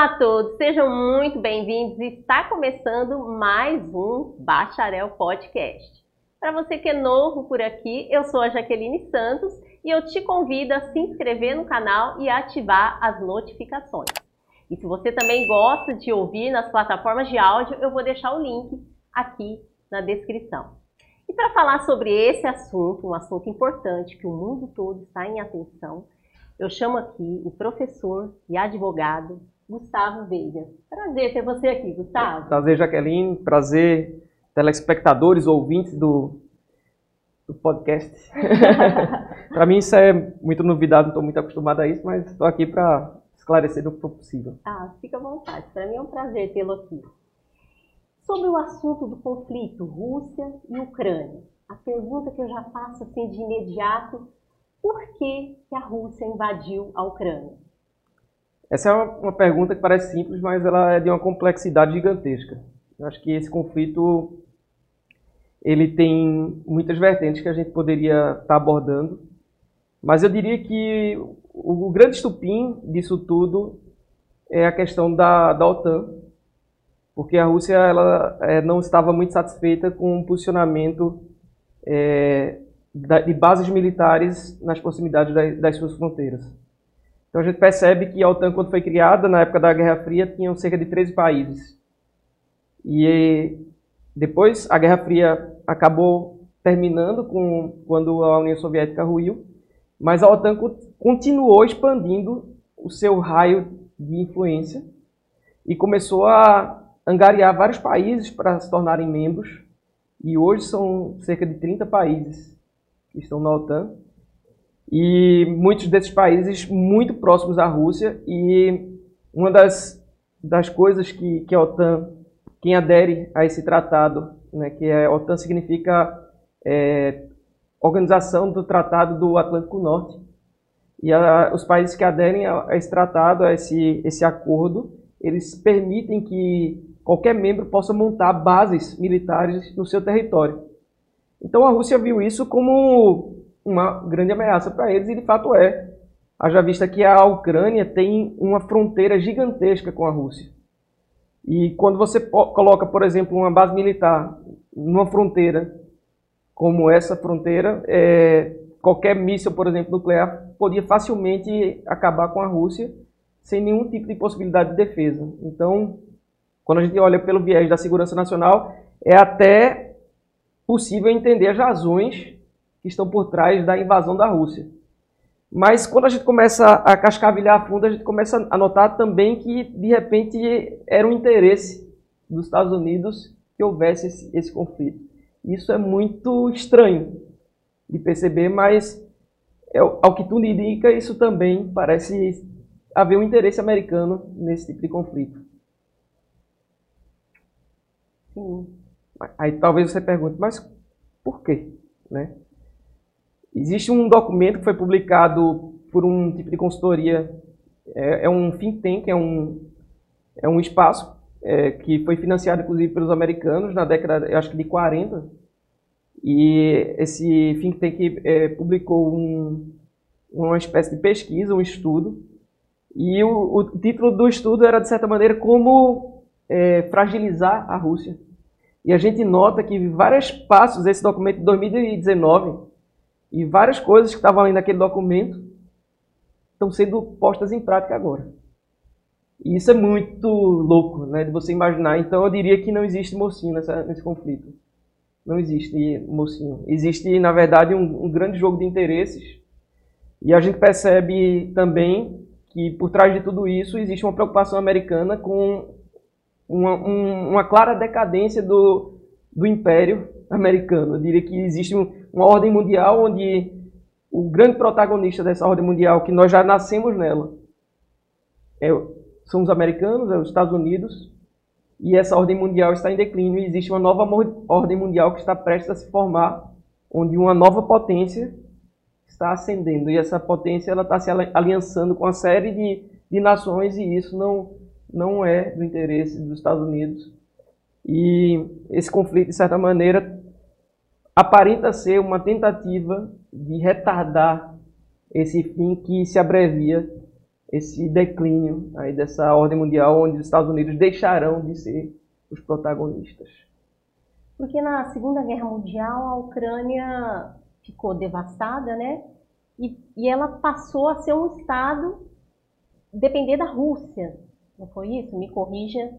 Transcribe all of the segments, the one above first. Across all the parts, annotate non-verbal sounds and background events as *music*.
Olá a todos, sejam muito bem-vindos. Está começando mais um Bacharel Podcast. Para você que é novo por aqui, eu sou a Jaqueline Santos e eu te convido a se inscrever no canal e ativar as notificações. E se você também gosta de ouvir nas plataformas de áudio, eu vou deixar o link aqui na descrição. E para falar sobre esse assunto, um assunto importante que o mundo todo está em atenção, eu chamo aqui o professor e advogado Gustavo Veiga. Prazer ter você aqui, Gustavo. Prazer, Jaqueline. Prazer, telespectadores, ouvintes do, do podcast. *laughs* para mim isso é muito novidade, não estou muito acostumado a isso, mas estou aqui para esclarecer o que for possível. Ah, fica à vontade. Para mim é um prazer tê-lo aqui. Sobre o assunto do conflito Rússia e Ucrânia, a pergunta que eu já faço assim de imediato, por que, que a Rússia invadiu a Ucrânia? Essa é uma, pergunta que parece simples, mas ela é de uma complexidade gigantesca. Eu acho que esse conflito ele tem muitas vertentes que a gente poderia estar abordando, mas eu diria que o, o grande estupim disso tudo é a questão da, da OTAN, porque a Rússia ela é, não estava muito satisfeita com o posicionamento é, de bases militares nas proximidades das suas fronteiras. Então a gente percebe que a OTAN, quando foi criada, na época da Guerra Fria, tinham cerca de 13 países. E depois a Guerra Fria acabou terminando com, quando a União Soviética ruiu, mas a OTAN continuou expandindo o seu raio de influência e começou a angariar vários países para se tornarem membros. E hoje são cerca de 30 países que estão na OTAN e muitos desses países muito próximos à Rússia. E uma das, das coisas que, que a OTAN, quem adere a esse tratado, né, que é, a OTAN significa é, Organização do Tratado do Atlântico Norte, e a, os países que aderem a, a esse tratado, a esse, esse acordo, eles permitem que qualquer membro possa montar bases militares no seu território. Então a Rússia viu isso como uma grande ameaça para eles, e de fato é. Haja vista que a Ucrânia tem uma fronteira gigantesca com a Rússia. E quando você coloca, por exemplo, uma base militar numa fronteira como essa fronteira, é, qualquer míssil, por exemplo, nuclear, podia facilmente acabar com a Rússia sem nenhum tipo de possibilidade de defesa. Então, quando a gente olha pelo viés da segurança nacional, é até possível entender as razões que estão por trás da invasão da Rússia. Mas quando a gente começa a cascavilhar a fundo, a gente começa a notar também que, de repente, era um interesse dos Estados Unidos que houvesse esse, esse conflito. Isso é muito estranho de perceber, mas é, ao que tudo indica, isso também parece haver um interesse americano nesse tipo de conflito. Sim. Aí talvez você pergunte, mas por quê? Né? Existe um documento que foi publicado por um tipo de consultoria, é, é um think tank, é um, é um espaço é, que foi financiado inclusive pelos americanos na década, acho que de 40, e esse think tank é, publicou um, uma espécie de pesquisa, um estudo, e o, o título do estudo era, de certa maneira, como é, fragilizar a Rússia. E a gente nota que vários passos, esse documento de 2019, e várias coisas que estavam ali naquele documento estão sendo postas em prática agora. E isso é muito louco, né, de você imaginar. Então eu diria que não existe mocinho nessa, nesse conflito. Não existe mocinho. Existe, na verdade, um, um grande jogo de interesses. E a gente percebe também que por trás de tudo isso existe uma preocupação americana com uma, um, uma clara decadência do, do império americano. Eu diria que existe um, uma ordem mundial onde o grande protagonista dessa ordem mundial, que nós já nascemos nela, é, são os americanos, é os Estados Unidos, e essa ordem mundial está em declínio e existe uma nova ordem mundial que está prestes a se formar, onde uma nova potência está ascendendo e essa potência ela está se aliançando com uma série de, de nações e isso não, não é do interesse dos Estados Unidos. E esse conflito, de certa maneira, aparenta ser uma tentativa de retardar esse fim que se abrevia esse declínio aí dessa ordem mundial onde os Estados Unidos deixarão de ser os protagonistas. Porque na Segunda Guerra Mundial a Ucrânia ficou devastada, né? E, e ela passou a ser um estado depender da Rússia. Não foi isso? Me corrija.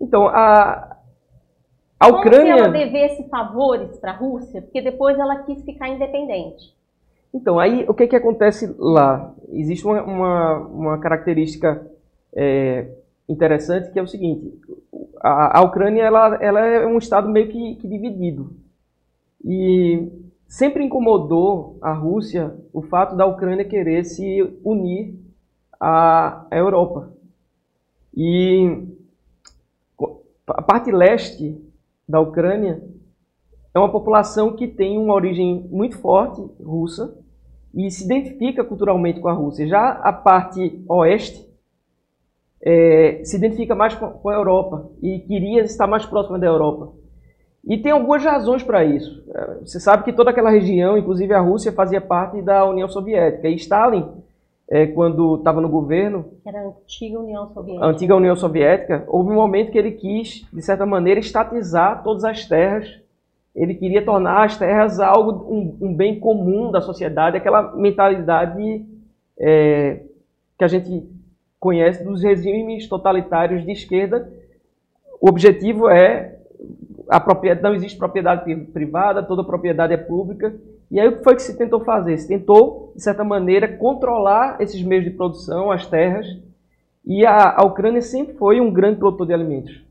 Então, a, a Ucrânia. Como se ela devesse favores para a Rússia, porque depois ela quis ficar independente. Então, aí o que, que acontece lá? Existe uma, uma, uma característica é, interessante que é o seguinte: a, a Ucrânia ela, ela é um estado meio que, que dividido. E sempre incomodou a Rússia o fato da Ucrânia querer se unir à Europa. E a parte leste da Ucrânia é uma população que tem uma origem muito forte russa e se identifica culturalmente com a Rússia. Já a parte oeste é, se identifica mais com, a Europa e queria estar mais próxima da Europa. E tem algumas razões para isso. É, você sabe que toda aquela região, inclusive a Rússia, fazia parte da União Soviética. E Stalin, é, quando estava no governo. Era a antiga União Soviética. A antiga União Soviética, houve um momento que ele quis, de certa maneira, estatizar todas as terras ele queria tornar as terras algo um, um bem comum da sociedade, aquela mentalidade é, que a gente conhece dos regimes totalitários de esquerda. O objetivo é a propriedade, não existe propriedade privada, toda propriedade é pública. E aí o que foi que se tentou fazer? Se tentou, de certa maneira, controlar esses meios de produção, as terras. E a, a Ucrânia sempre foi um grande produtor de alimentos.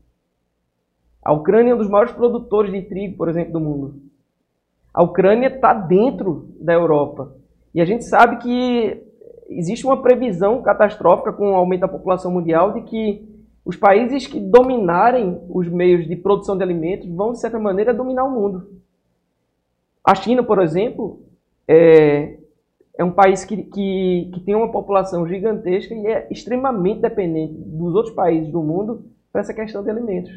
A Ucrânia é um dos maiores produtores de trigo, por exemplo, do mundo. A Ucrânia está dentro da Europa. E a gente sabe que existe uma previsão catastrófica com o aumento da população mundial de que os países que dominarem os meios de produção de alimentos vão, de certa maneira, dominar o mundo. A China, por exemplo, é, é um país que, que, que tem uma população gigantesca e é extremamente dependente dos outros países do mundo para essa questão de alimentos.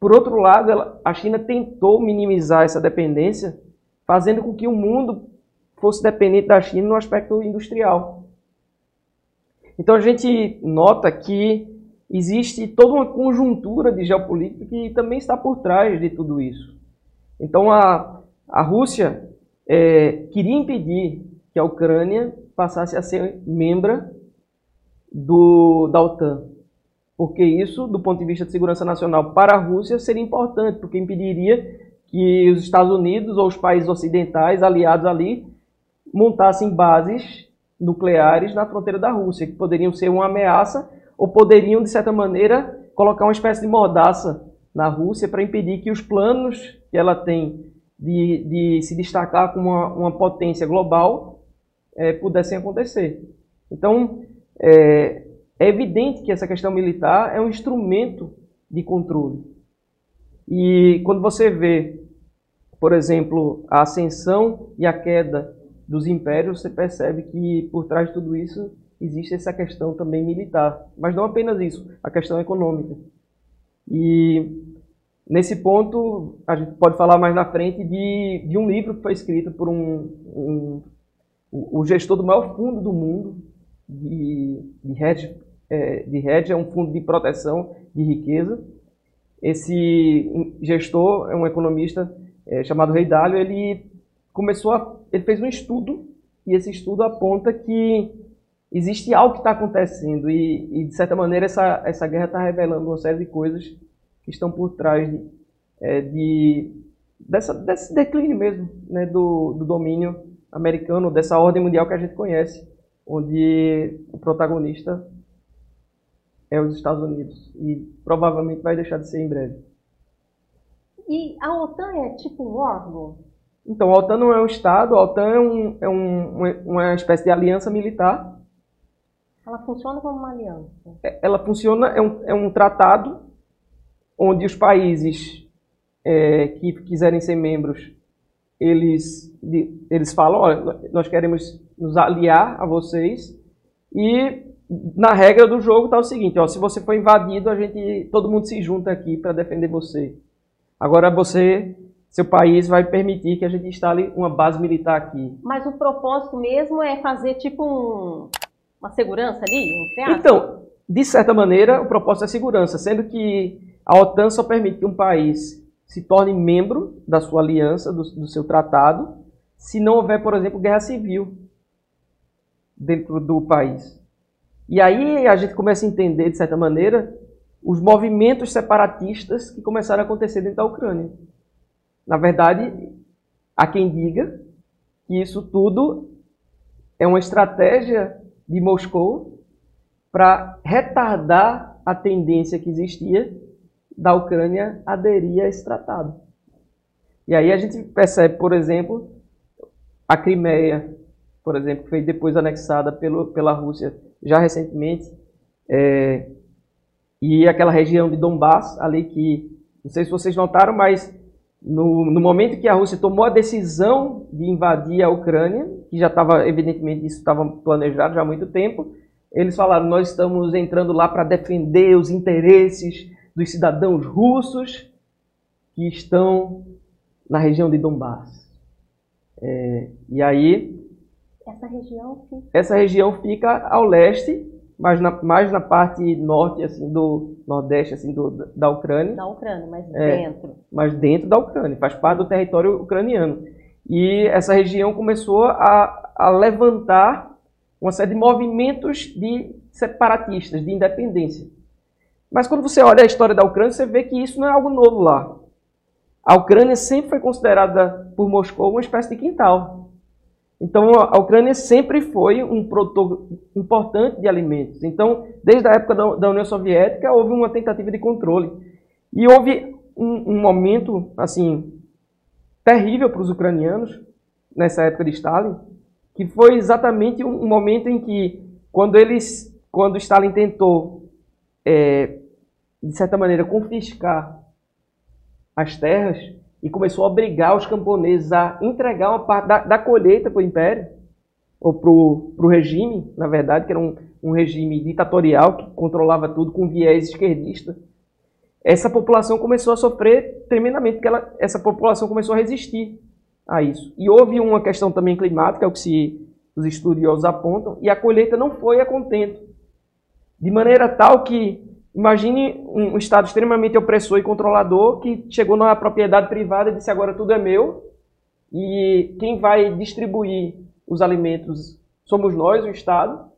Por outro lado, ela, a China tentou minimizar essa dependência, fazendo com que o mundo fosse dependente da China no aspecto industrial. Então a gente nota que existe toda uma conjuntura de geopolítica que também está por trás de tudo isso. Então a, a Rússia é, queria impedir que a Ucrânia passasse a ser membro do, da OTAN porque isso, do ponto de vista de segurança nacional para a Rússia, seria importante, porque impediria que os Estados Unidos ou os países ocidentais aliados ali montassem bases nucleares na fronteira da Rússia, que poderiam ser uma ameaça ou poderiam, de certa maneira, colocar uma espécie de mordaça na Rússia para impedir que os planos que ela tem de, de se destacar como uma, uma potência global é, pudessem acontecer. Então, é, é evidente que essa questão militar é um instrumento de controle. E quando você vê, por exemplo, a ascensão e a queda dos impérios, você percebe que por trás de tudo isso existe essa questão também militar. Mas não apenas isso, a questão econômica. E nesse ponto, a gente pode falar mais na frente de, de um livro que foi escrito por um, um o gestor do maior fundo do mundo de, de hedge é, de hedge, é um fundo de proteção de riqueza. Esse gestor é um economista é, chamado Rei Dalio, ele começou a, ele fez um estudo e esse estudo aponta que existe algo que está acontecendo e, e, de certa maneira essa, essa guerra está revelando uma série de coisas que estão por trás de, é, de dessa, desse declínio mesmo né, do, do domínio americano, dessa ordem mundial que a gente conhece, onde o protagonista é os Estados Unidos e provavelmente vai deixar de ser em breve. E a OTAN é tipo um órgão? Então, a OTAN não é um Estado, a OTAN é, um, é um, uma espécie de aliança militar. Ela funciona como uma aliança? É, ela funciona, é um, é um tratado onde os países é, que quiserem ser membros, eles, eles falam, olha, nós queremos nos aliar a vocês e na regra do jogo está o seguinte, ó, se você for invadido, a gente, todo mundo se junta aqui para defender você. Agora você, seu país vai permitir que a gente instale uma base militar aqui. Mas o propósito mesmo é fazer tipo um uma segurança ali? Então, de certa maneira, o propósito é segurança, sendo que a OTAN só permite que um país se torne membro da sua aliança, do, do seu tratado, se não houver, por exemplo, guerra civil dentro do país. E aí a gente começa a entender, de certa maneira, os movimentos separatistas que começaram a acontecer dentro da Ucrânia. Na verdade, há quem diga que isso tudo é uma estratégia de Moscou para retardar a tendência que existia da Ucrânia aderir a esse tratado. E aí a gente percebe, por exemplo, a Crimeia, por exemplo, que foi depois anexada pelo, pela Rússia já recentemente, é, e aquela região de Donbass, ali que, não sei se vocês notaram, mas no, no momento que a Rússia tomou a decisão de invadir a Ucrânia, que já estava, evidentemente, isso estava planejado já há muito tempo, eles falaram: nós estamos entrando lá para defender os interesses dos cidadãos russos que estão na região de Donbass. É, e aí. Essa região, fica... essa região fica ao leste, mais na, mais na parte norte, assim, do nordeste, assim, do, da Ucrânia. Da Ucrânia, mas é, dentro. Mas dentro da Ucrânia, faz parte do território ucraniano. E essa região começou a, a levantar uma série de movimentos de separatistas, de independência. Mas quando você olha a história da Ucrânia, você vê que isso não é algo novo lá. A Ucrânia sempre foi considerada por Moscou uma espécie de quintal. Então, a Ucrânia sempre foi um produtor importante de alimentos. Então, desde a época da União Soviética, houve uma tentativa de controle. E houve um, um momento, assim, terrível para os ucranianos, nessa época de Stalin, que foi exatamente um, momento em que, quando eles, quando Stalin tentou é, de certa maneira, confiscar as terras e começou a obrigar os camponeses a entregar uma parte da, da colheita para o império, ou para o regime, na verdade, que era um, um regime ditatorial que controlava tudo com viés esquerdista. Essa população começou a sofrer tremendamente, porque ela, essa população começou a resistir a isso. E houve uma questão também climática, é o que se, os estudiosos apontam, e a colheita não foi a contento. De maneira tal que Imagine um Estado extremamente opressor e controlador que chegou na propriedade privada e disse agora tudo é meu e quem vai distribuir os alimentos somos nós, o Estado.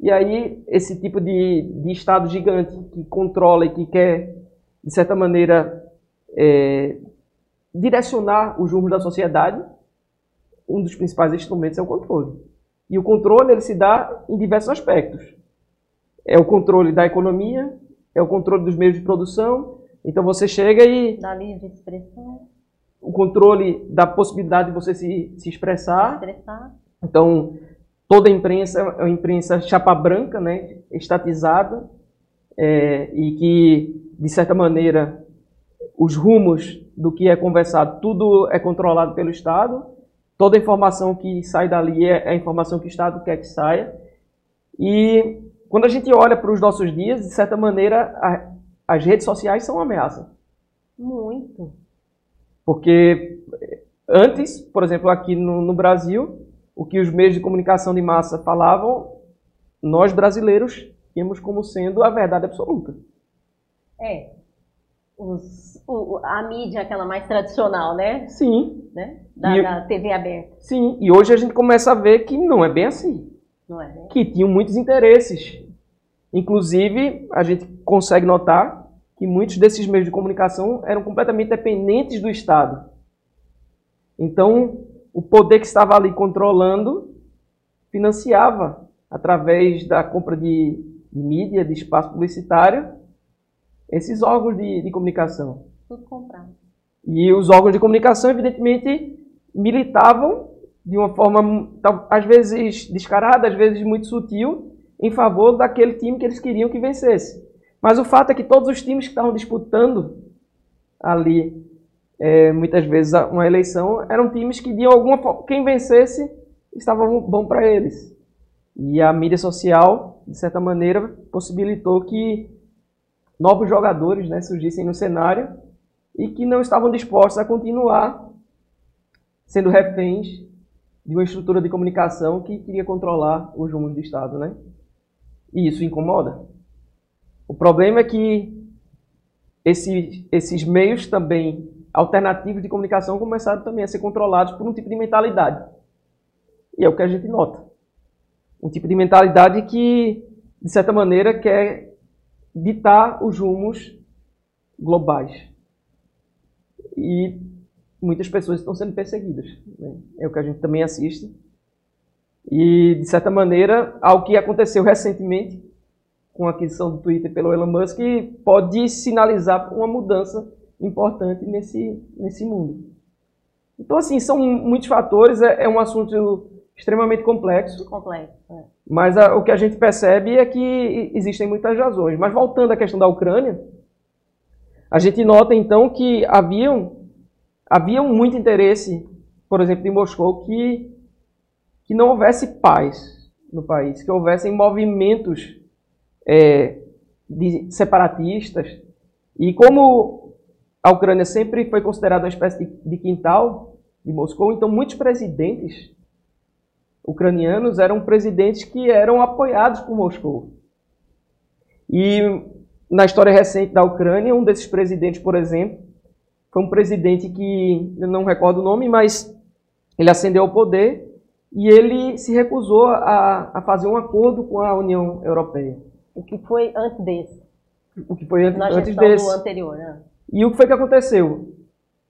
E aí esse tipo de, de Estado gigante que controla e que quer, de certa maneira, é, direcionar os rumos da sociedade, um dos principais instrumentos é o controle. E o controle ele se dá em diversos aspectos. É o controle da economia, é o controle dos meios de produção. Então você chega e. Da livre expressão. O controle da possibilidade de você se, se expressar. expressar. Então, toda a imprensa é uma imprensa chapa branca, né, estatizada, é, e que, de certa maneira, os rumos do que é conversado, tudo é controlado pelo Estado. Toda a informação que sai dali é, é a informação que o Estado quer que saia. E quando a gente olha para os nossos dias, de certa maneira, a, as redes sociais são uma ameaça. Muito. Porque antes, por exemplo, aqui no, no Brasil, o que os meios de comunicação de massa falavam, nós brasileiros tínhamos como sendo a verdade absoluta. É. Os, o, a mídia, aquela mais tradicional, né? Sim. Né? Da, e, da TV aberta. Sim, e hoje a gente começa a ver que não é bem assim. É, né? Que tinham muitos interesses. Inclusive, a gente consegue notar que muitos desses meios de comunicação eram completamente dependentes do Estado. Então, o poder que estava ali controlando financiava, através da compra de, mídia, de espaço publicitário, esses órgãos de, de comunicação. Tudo comprado. E os órgãos de comunicação, evidentemente, militavam de uma forma, às vezes descarada, às vezes muito sutil, em favor daquele time que eles queriam que vencesse. Mas o fato é que todos os times que estavam disputando ali, é, muitas vezes, uma eleição, eram times que, de alguma forma, quem vencesse estava bom para eles. E a mídia social, de certa maneira, possibilitou que novos jogadores né, surgissem no cenário e que não estavam dispostos a continuar sendo reféns de uma estrutura de comunicação que queria controlar os rumos do Estado, né? E isso incomoda. O problema é que esses, esses meios também alternativos de comunicação começaram também a ser controlados por um tipo de mentalidade. E é o que a gente nota. Um tipo de mentalidade que, de certa maneira, quer ditar os rumos globais. E muitas pessoas estão sendo perseguidas. Né? É o que a gente também assiste. E, de certa maneira, ao que aconteceu recentemente com a aquisição do Twitter pelo Elon Musk pode sinalizar uma mudança importante nesse, nesse mundo. Então, assim, são muitos fatores, é, é um assunto extremamente complexo. Complexo, é. Mas a, o que a gente percebe é que existem muitas razões. Mas voltando à questão da Ucrânia, a gente nota então que haviam, havia muito interesse, por exemplo, de Moscou, que, que não houvesse paz no país, que houvessem movimentos é, separatistas. E como a Ucrânia sempre foi considerada uma espécie de, de quintal de Moscou, então muitos presidentes ucranianos eram presidentes que eram apoiados por Moscou. E na história recente da Ucrânia, um desses presidentes, por exemplo, foi um presidente que eu não recordo o nome, mas ele ascendeu ao poder e ele se recusou a, a fazer um acordo com a União Europeia. O que foi antes desse? O que foi antes, Na antes desse. do anterior, né? E o que foi que aconteceu?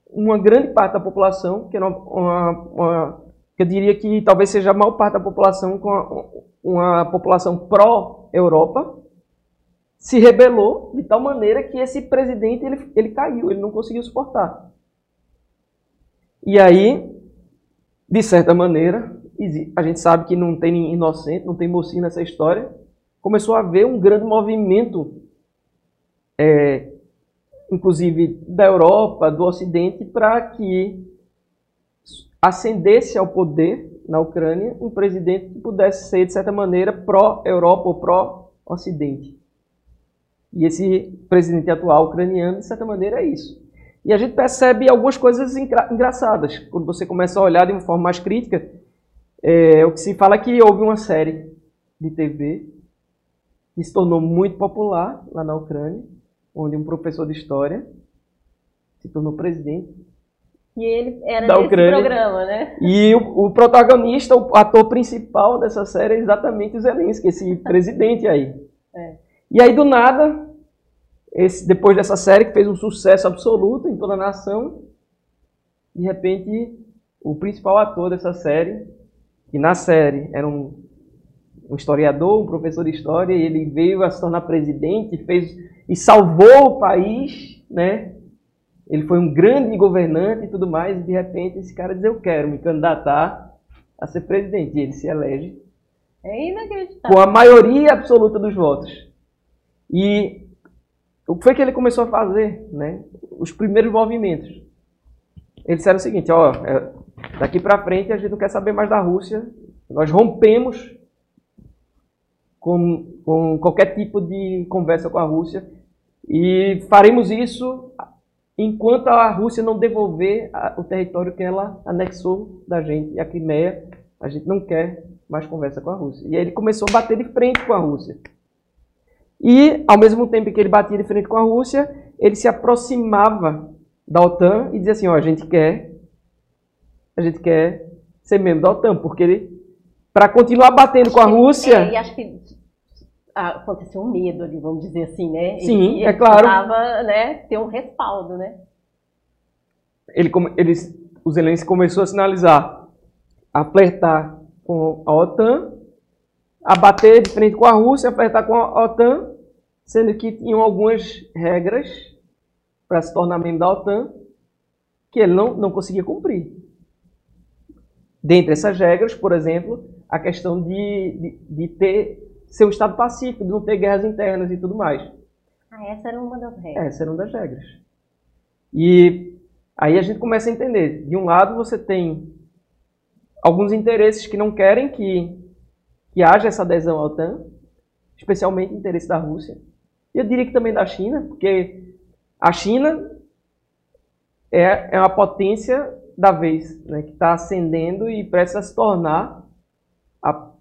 Uma grande parte da população, que era uma, uma, uma eu diria que talvez seja a maior parte da população com uma, uma população pró-Europa, se rebelou de tal maneira que esse presidente ele, ele caiu, ele não conseguiu suportar. E aí, de certa maneira, a gente sabe que não tem inocente, não tem mocinho nessa história, começou a haver um grande movimento, é, inclusive da Europa, do Ocidente, para que ascendesse ao poder na Ucrânia um presidente que pudesse ser, de certa maneira, pró-Europa ou pró-Ocidente. E esse presidente atual ucraniano, de certa maneira, é isso. E a gente percebe algumas coisas engra engraçadas. Quando você começa a olhar de uma forma mais crítica, é, o que se fala é que houve uma série de TV que se tornou muito popular lá na Ucrânia, onde um professor de história se tornou presidente. E ele era Da Ucrânia. programa, né? E o, o protagonista, o ator principal dessa série é exatamente o Zelensky, esse *laughs* presidente aí. É. E aí, do nada, esse, depois dessa série que fez um sucesso absoluto em toda a nação, de repente, o principal ator dessa série, que na série era um, um historiador, um professor de história, e ele veio a se tornar presidente e fez e salvou o país, né? Ele foi um grande governante e tudo mais, e de repente esse cara diz: Eu quero me candidatar a ser presidente. E ele se elege É inacreditável. com a maioria absoluta dos votos. E o que foi que ele começou a fazer? Né? Os primeiros movimentos. Eles disseram o seguinte: ó, é, daqui para frente a gente não quer saber mais da Rússia, nós rompemos com, com qualquer tipo de conversa com a Rússia e faremos isso enquanto a Rússia não devolver a- o território que ela anexou da gente. E a Crimeia, a gente não quer mais conversa com a Rússia. E aí ele começou a bater de frente com a Rússia. E, ao mesmo tempo que ele batia de frente com a Rússia, ele se aproximava da OTAN e dizia assim, ó, a gente quer, a gente quer ser membro da OTAN, porque ele, para continuar batendo com a Rússia, É, e acho que ah, aconteceu um medo ali, vamos dizer assim, né? Sim, ele, é claro. precisava, né, ter um respaldo, né? ele, ele, o Zelensky começou a sinalizar, a flertar com a OTAN, a bater de frente com a Rússia, a flertar com a OTAN, sendo que tinham algumas regras para se tornar membro da OTAN que ele não, não conseguia cumprir. Dentre essas regras, por exemplo, a questão de, de, de ter ser um Estado pacífico, de não ter guerras internas e tudo mais. Ah, essa era uma das regras. Essa era uma das regras. E aí a gente começa a entender. De um lado, você tem alguns interesses que não querem que, que haja essa adesão à OTAN, especialmente o interesse da Rússia. E eu diria que também da China, porque a China é, é uma potência da vez, né, que está ascendendo e precisa se tornar a,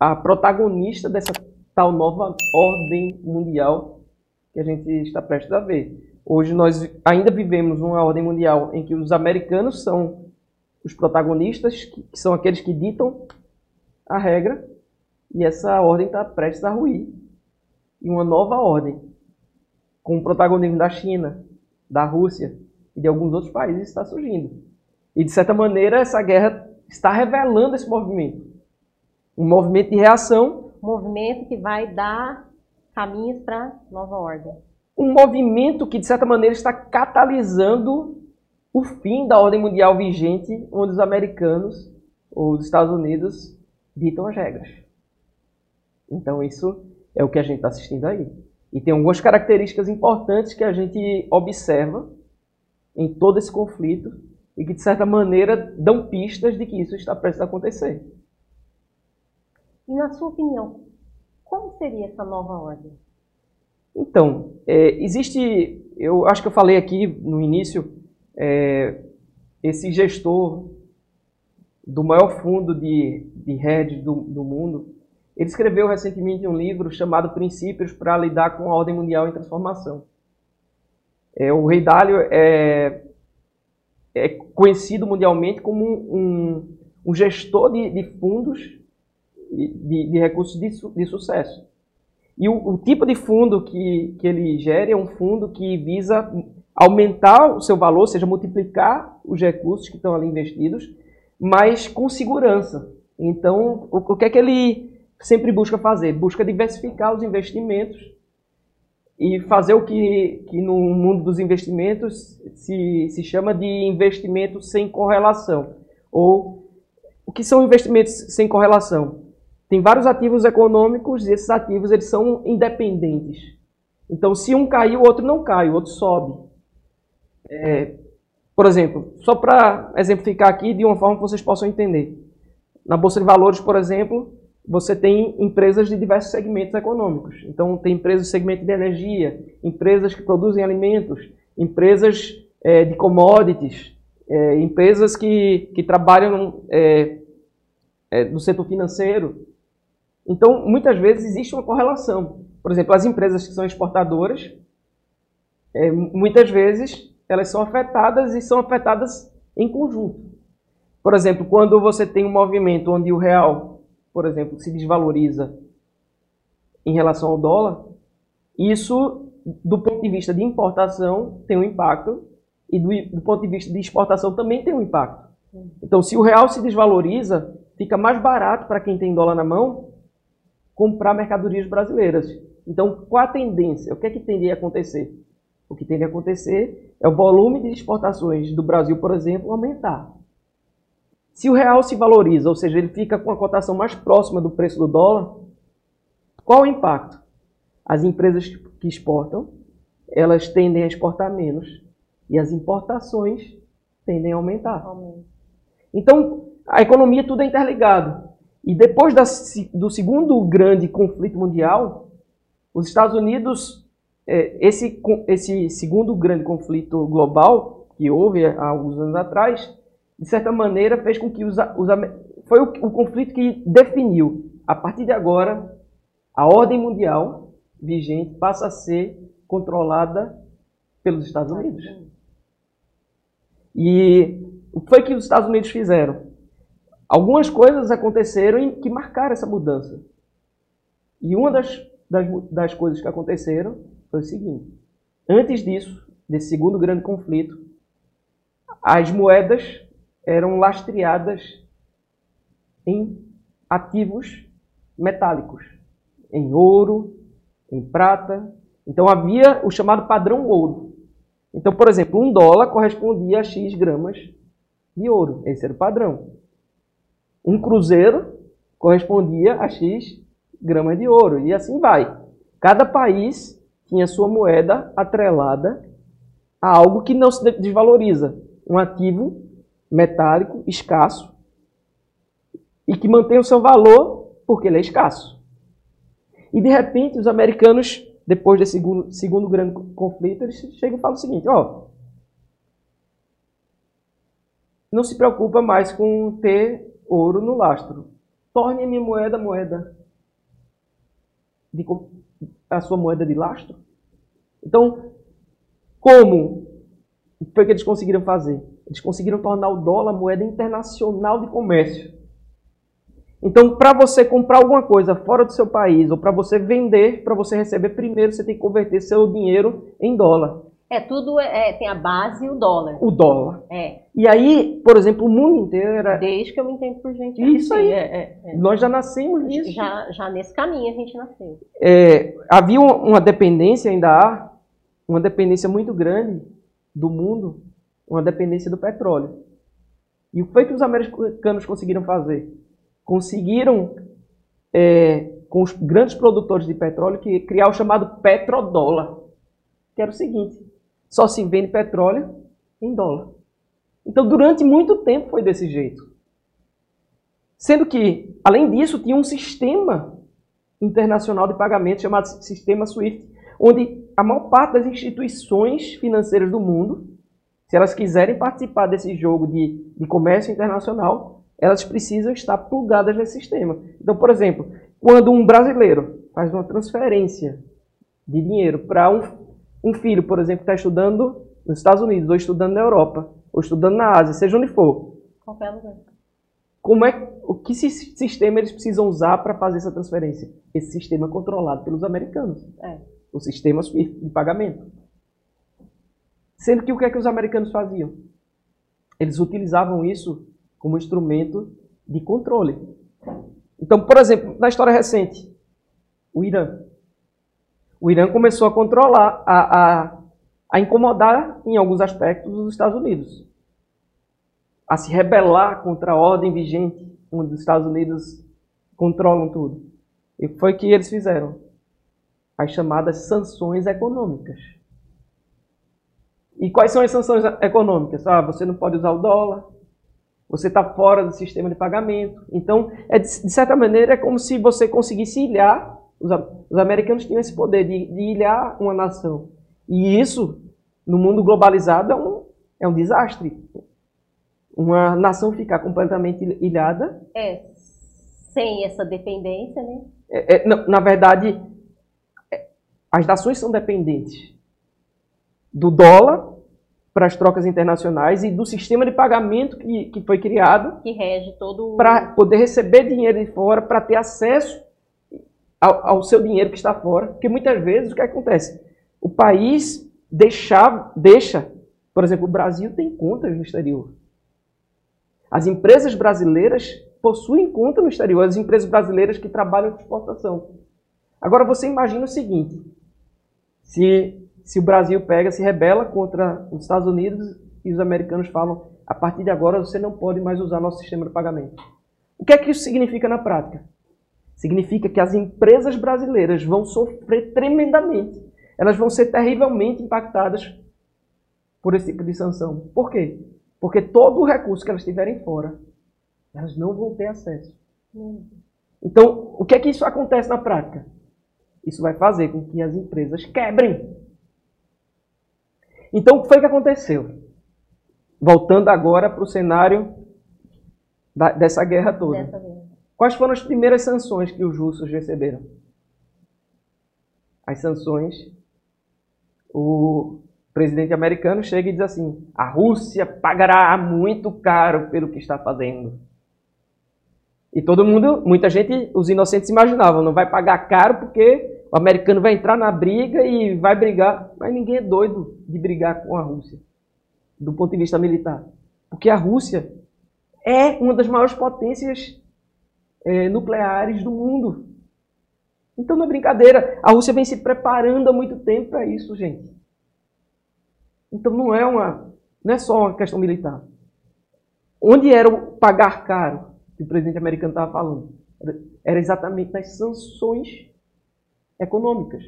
a protagonista dessa tal nova ordem mundial que a gente está prestes a ver. Hoje nós ainda vivemos uma ordem mundial em que os americanos são os protagonistas, que são aqueles que ditam a regra, e essa ordem está prestes a ruir. E uma nova ordem, com o protagonismo da China, da Rússia e de alguns outros países, está surgindo. E, de certa maneira, essa guerra está revelando esse movimento. Um movimento de reação. Um movimento que vai dar caminhos para nova ordem. Um movimento que, de certa maneira, está catalisando o fim da ordem mundial vigente, onde os americanos ou os Estados Unidos ditam as regras. Então, isso é o que a gente está assistindo aí. E tem algumas características importantes que a gente observa em todo esse conflito e que, de certa maneira, dão pistas de que isso está prestes a acontecer. E, na sua opinião, como seria essa nova ordem? Então, é, existe, eu acho que eu falei aqui no início, é, esse gestor do maior fundo de, de hedge do, do mundo, ele escreveu recentemente um livro chamado Princípios para lidar com a ordem mundial em transformação. É, o Rei Dalio é, é conhecido mundialmente como um, um gestor de, de fundos de, de, recursos de, de sucesso. E o, o, tipo de fundo que, que ele gera é um fundo que visa aumentar o seu valor, ou seja, multiplicar os recursos que estão ali investidos, mas com segurança. Então, o, o que é que ele sempre busca fazer? Busca diversificar os investimentos e fazer o que, que no mundo dos investimentos se, se chama de investimento sem correlação. Ou o que são investimentos sem correlação? Tem vários ativos econômicos e esses ativos eles são independentes. Então, se um cair, o outro não cai, o outro sobe. É, por exemplo, só para exemplificar aqui de uma forma que vocês possam entender. Na Bolsa de Valores, por exemplo, você tem empresas de diversos segmentos econômicos. Então, tem empresas do segmento de energia, empresas que produzem alimentos, empresas é, de commodities, é, empresas que, que trabalham é, é, no setor financeiro. Então, muitas vezes existe uma correlação. Por exemplo, as empresas que são exportadoras, é, muitas vezes elas são afetadas e são afetadas em conjunto. Por exemplo, quando você tem um movimento onde o real, por exemplo, se desvaloriza em relação ao dólar, isso, do ponto de vista de importação, tem um impacto, e do, do ponto de vista de exportação também tem um impacto. Então, se o real se desvaloriza, fica mais barato para quem tem dólar na mão comprar mercadorias brasileiras. Então, qual a tendência? O que é que tende a acontecer? O que tende a acontecer é o volume de exportações do Brasil, por exemplo, aumentar. Se o real se valoriza, ou seja, ele fica com a cotação mais próxima do preço do dólar, qual o impacto? As empresas que exportam, elas tendem a exportar menos e as importações tendem a aumentar. Então, a economia tudo é interligado. E depois da, do segundo grande conflito mundial, os Estados Unidos é, esse, esse segundo grande conflito global que houve há alguns anos atrás, de certa maneira fez com que os, os foi o, o conflito que definiu a partir de agora a ordem mundial vigente passa a ser controlada pelos Estados Unidos. E o que foi que os Estados Unidos fizeram? Algumas coisas aconteceram que marcaram essa mudança. E uma das, das, das coisas que aconteceram foi o seguinte: antes disso, desse segundo grande conflito, as moedas eram lastreadas em ativos metálicos, em ouro, em prata. Então havia o chamado padrão ouro. Então, por exemplo, um dólar correspondia a X gramas de ouro. Esse era o padrão. Um cruzeiro correspondia a X gramas de ouro. E assim vai. Cada país tinha sua moeda atrelada a algo que não se desvaloriza, um ativo metálico escasso e que mantém o seu valor porque ele é escasso. E de repente os americanos, depois desse segundo, segundo grande conflito, eles chegam e falam o seguinte: ó, não se preocupa mais com ter ouro no lastro. Torne a minha moeda moeda de, a sua moeda de lastro. Então, como foi que eles conseguiram fazer? Eles conseguiram tornar o dólar moeda internacional de comércio. Então, para você comprar alguma coisa fora do seu país ou para você vender, para você receber primeiro, você tem que converter seu dinheiro em dólar. É, tudo é, é tem a base o dólar. O dólar. É. E aí, por exemplo, o mundo inteiro era. Desde que eu me entendo por gente. Isso assim, aí. É, é, é. Nós já nascemos nisso. Já, já nesse caminho a gente nasceu. É, havia uma dependência, ainda há, uma dependência muito grande do mundo, uma dependência do petróleo. E o que foi que os americanos conseguiram fazer? Conseguiram, é, com os grandes produtores de petróleo, que, criar o chamado petrodólar, que era o seguinte: só se vende petróleo em dólar. Então, durante muito tempo foi desse jeito. Sendo que, além disso, tinha um sistema internacional de pagamento chamado Sistema SWIFT, onde a maior parte das instituições financeiras do mundo, se elas quiserem participar desse jogo de, de comércio internacional, elas precisam estar plugadas nesse sistema. Então, por exemplo, quando um brasileiro faz uma transferência de dinheiro para um um filho, por exemplo, está estudando nos Estados Unidos, ou estudando na Europa, ou estudando na Ásia, seja onde for. Qualquer lugar. Como é, o que sistema eles precisam usar para fazer essa transferência? Esse sistema é controlado pelos americanos. É. O sistema de pagamento. Sendo que o que é que os americanos faziam? Eles utilizavam isso como instrumento de controle. Então, por exemplo, na história recente, o Irã o Irã começou a controlar, a, a, a incomodar em alguns aspectos os Estados Unidos, a se rebelar contra a ordem vigente, onde os Estados Unidos controlam tudo. E foi o que eles fizeram? As chamadas sanções econômicas. E quais são as sanções econômicas? Ah, você não pode usar o dólar, você está fora do sistema de pagamento. Então, é, de certa maneira, é como se você conseguisse ilhar os, os americanos tinham esse poder de, de ilhar uma nação. E isso, no mundo globalizado, é um, é um desastre. Uma nação ficar completamente ilhada. É, sem essa dependência, né? É, é, na, na, verdade, é, as nações são dependentes do dólar para as trocas internacionais e do sistema de pagamento que, que foi criado. Que rege todo. Para poder receber dinheiro de fora, para ter acesso ao, ao, seu dinheiro que está fora. Porque muitas vezes o que acontece? O país deixa, deixa, por exemplo, o Brasil tem contas no exterior. As empresas brasileiras possuem conta no exterior, as empresas brasileiras que trabalham com exportação. Agora você imagina o seguinte: se, se o Brasil pega, se rebela contra os Estados Unidos e os americanos falam, a partir de agora você não pode mais usar nosso sistema de pagamento. O que é que isso significa na prática? Significa que as empresas brasileiras vão sofrer tremendamente. Elas vão ser terrivelmente impactadas por esse tipo de sanção. Por quê? Porque todo o recurso que elas tiverem fora, elas não vão ter acesso. Então, o que é que isso acontece na prática? Isso vai fazer com que as empresas quebrem. Então, o que foi que aconteceu? Voltando agora para o cenário da, dessa guerra toda. Dessa Quais foram as primeiras sanções que os russos receberam? As sanções. O presidente americano chega e diz assim: a Rússia pagará muito caro pelo que está fazendo. E todo mundo, muita gente, os inocentes imaginavam, não vai pagar caro porque o americano vai entrar na briga e vai brigar. Mas ninguém é doido de brigar com a Rússia, do ponto de vista militar. Porque a Rússia é uma das maiores potências é, nucleares do mundo. Então não é brincadeira. A Rússia vem se preparando há muito tempo para isso, gente. Então não é uma, não é só uma questão militar. Onde era o pagar caro que o presidente americano estava falando? Era, exatamente nas sanções econômicas.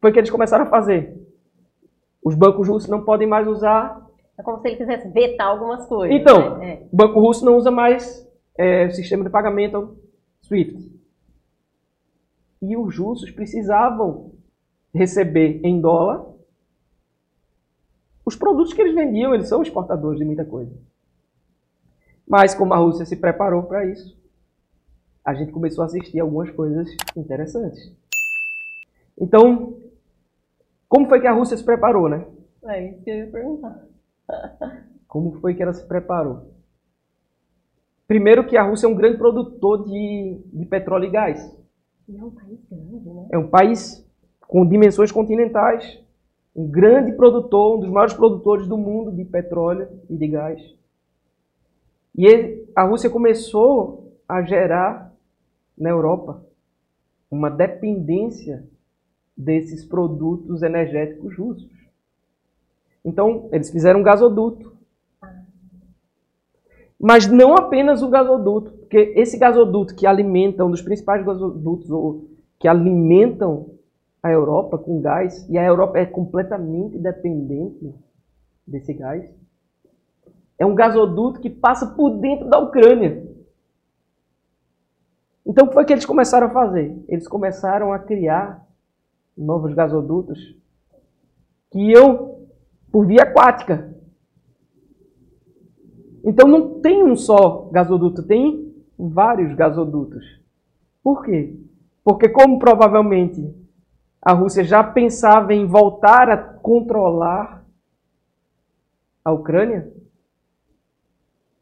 Foi o que eles começaram a fazer. Os bancos russos não podem mais usar. É como se ele quisesse vetar algumas coisas. Então, né? é. o banco russo não usa mais é, sistema de pagamento SWIFT. E os russos precisavam receber em dólar os produtos que eles vendiam, eles são exportadores de muita coisa. Mas como a Rússia se preparou para isso, a gente começou a assistir algumas coisas interessantes. Então, como foi que a Rússia se preparou, né? É isso que eu ia perguntar. *laughs* Como foi que ela se preparou? Primeiro que a Rússia é um grande produtor de, de petróleo e gás. E é um país grande, né? É um país com dimensões continentais, um grande produtor, um dos maiores produtores do mundo de petróleo e de gás. E ele, a Rússia começou a gerar na Europa uma dependência desses produtos energéticos russos. Então, eles fizeram um gasoduto. Mas não apenas o gasoduto, porque esse gasoduto que alimenta, um dos principais gasodutos que alimentam a Europa com gás, e a Europa é completamente dependente desse gás, é um gasoduto que passa por dentro da Ucrânia. Então, o que foi que eles começaram a fazer? Eles começaram a criar novos gasodutos que iam por via aquática. Então, não tem um só gasoduto, tem vários gasodutos. Por quê? Porque, como provavelmente a Rússia já pensava em voltar a controlar a Ucrânia,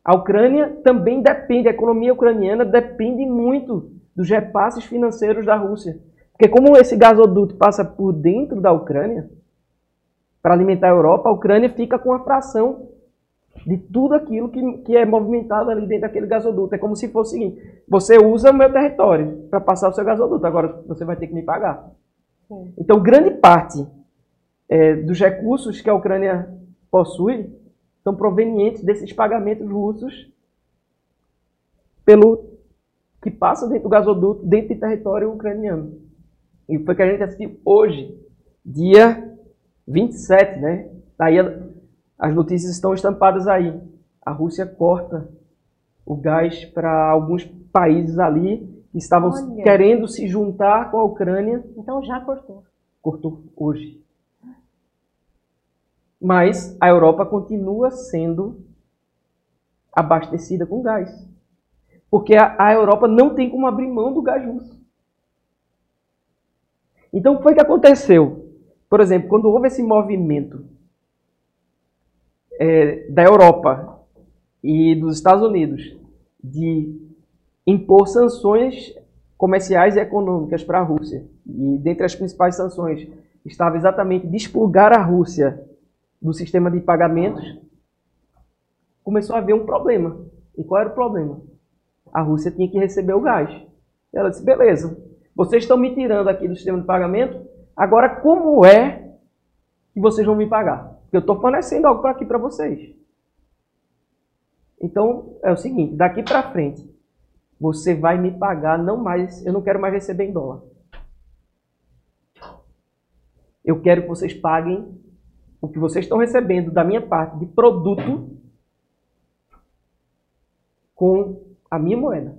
a Ucrânia também depende, a economia ucraniana depende muito dos repasses financeiros da Rússia. Porque como esse gasoduto passa por dentro da Ucrânia, para alimentar a Europa, a Ucrânia fica com a fração de tudo aquilo que, que é movimentado ali dentro daquele gasoduto. É como se fosse o seguinte, você usa o meu território para passar o seu gasoduto, agora você vai ter que me pagar. Sim. Então, grande parte é, dos recursos que a Ucrânia possui são provenientes desses pagamentos russos pelo que passa dentro do gasoduto, dentro do território ucraniano. E foi que a gente assistiu hoje, dia 27, né? Daí as notícias estão estampadas aí. A Rússia corta o gás para alguns países ali que estavam Olha. querendo se juntar com a Ucrânia. Então já cortou. Cortou hoje. Mas a Europa continua sendo abastecida com gás. Porque a, a Europa não tem como abrir mão do gás russo. Então, o que foi que aconteceu? Por exemplo, quando houve esse movimento é, da Europa e dos Estados Unidos de impor sanções comerciais e econômicas para a Rússia, e dentre as principais sanções estava exatamente desplugar a Rússia do sistema de pagamentos, começou a haver um problema. E qual era o problema? A Rússia tinha que receber o gás. Ela disse: beleza, vocês estão me tirando aqui do sistema de pagamento, agora como é que vocês vão me pagar? Porque eu estou fornecendo algo aqui para vocês. Então é o seguinte: daqui para frente, você vai me pagar não mais, eu não quero mais receber em dólar. Eu quero que vocês paguem o que vocês estão recebendo da minha parte de produto com a minha moeda.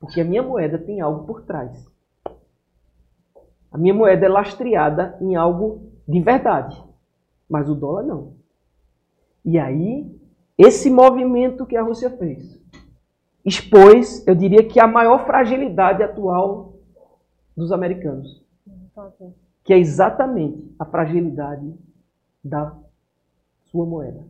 Porque a minha moeda tem algo por trás. A minha moeda é lastreada em algo de verdade. Mas o dólar não. E aí, esse movimento que a Rússia fez expôs, eu diria que a maior fragilidade atual dos americanos. Que é exatamente a fragilidade da sua moeda.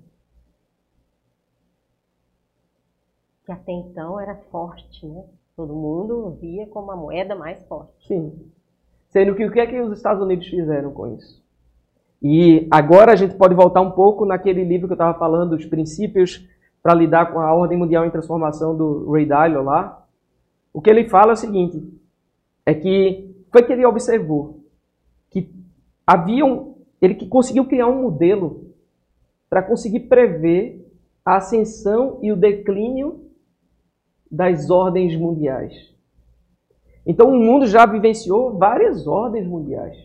Que até então era forte, né? Todo mundo via como a moeda mais forte. Sim. Sendo que o que é que os Estados Unidos fizeram com isso? E agora a gente pode voltar um pouco naquele livro que eu estava falando, os princípios para lidar com a ordem mundial em transformação do Ray Dalio lá. O que ele fala é o seguinte, é que foi que ele observou que haviam ele que conseguiu criar um modelo para conseguir prever a ascensão e o declínio das ordens mundiais. Então o mundo já vivenciou várias ordens mundiais.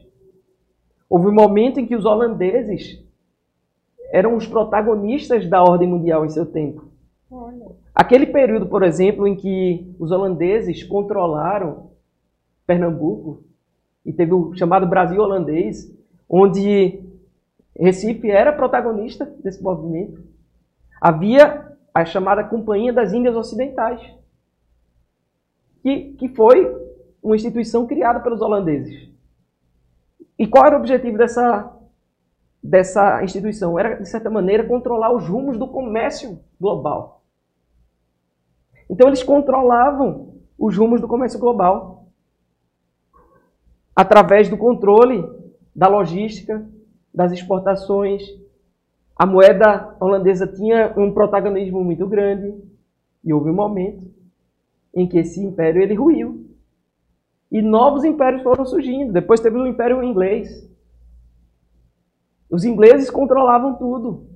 Houve um momento em que os holandeses eram os protagonistas da ordem mundial em seu tempo. Aquele período, por exemplo, em que os holandeses controlaram Pernambuco e teve o chamado Brasil holandês, onde Recife era protagonista desse movimento. Havia a chamada Companhia das Índias Ocidentais, que, que foi uma instituição criada pelos holandeses. E qual era o objetivo dessa, dessa instituição? Era, de certa maneira, controlar os rumos do comércio global. Então, eles controlavam os rumos do comércio global através do controle da logística, das exportações. A moeda holandesa tinha um protagonismo muito grande e houve um momento em que esse império ele ruiu. E novos impérios foram surgindo. Depois teve o Império Inglês. Os ingleses controlavam tudo.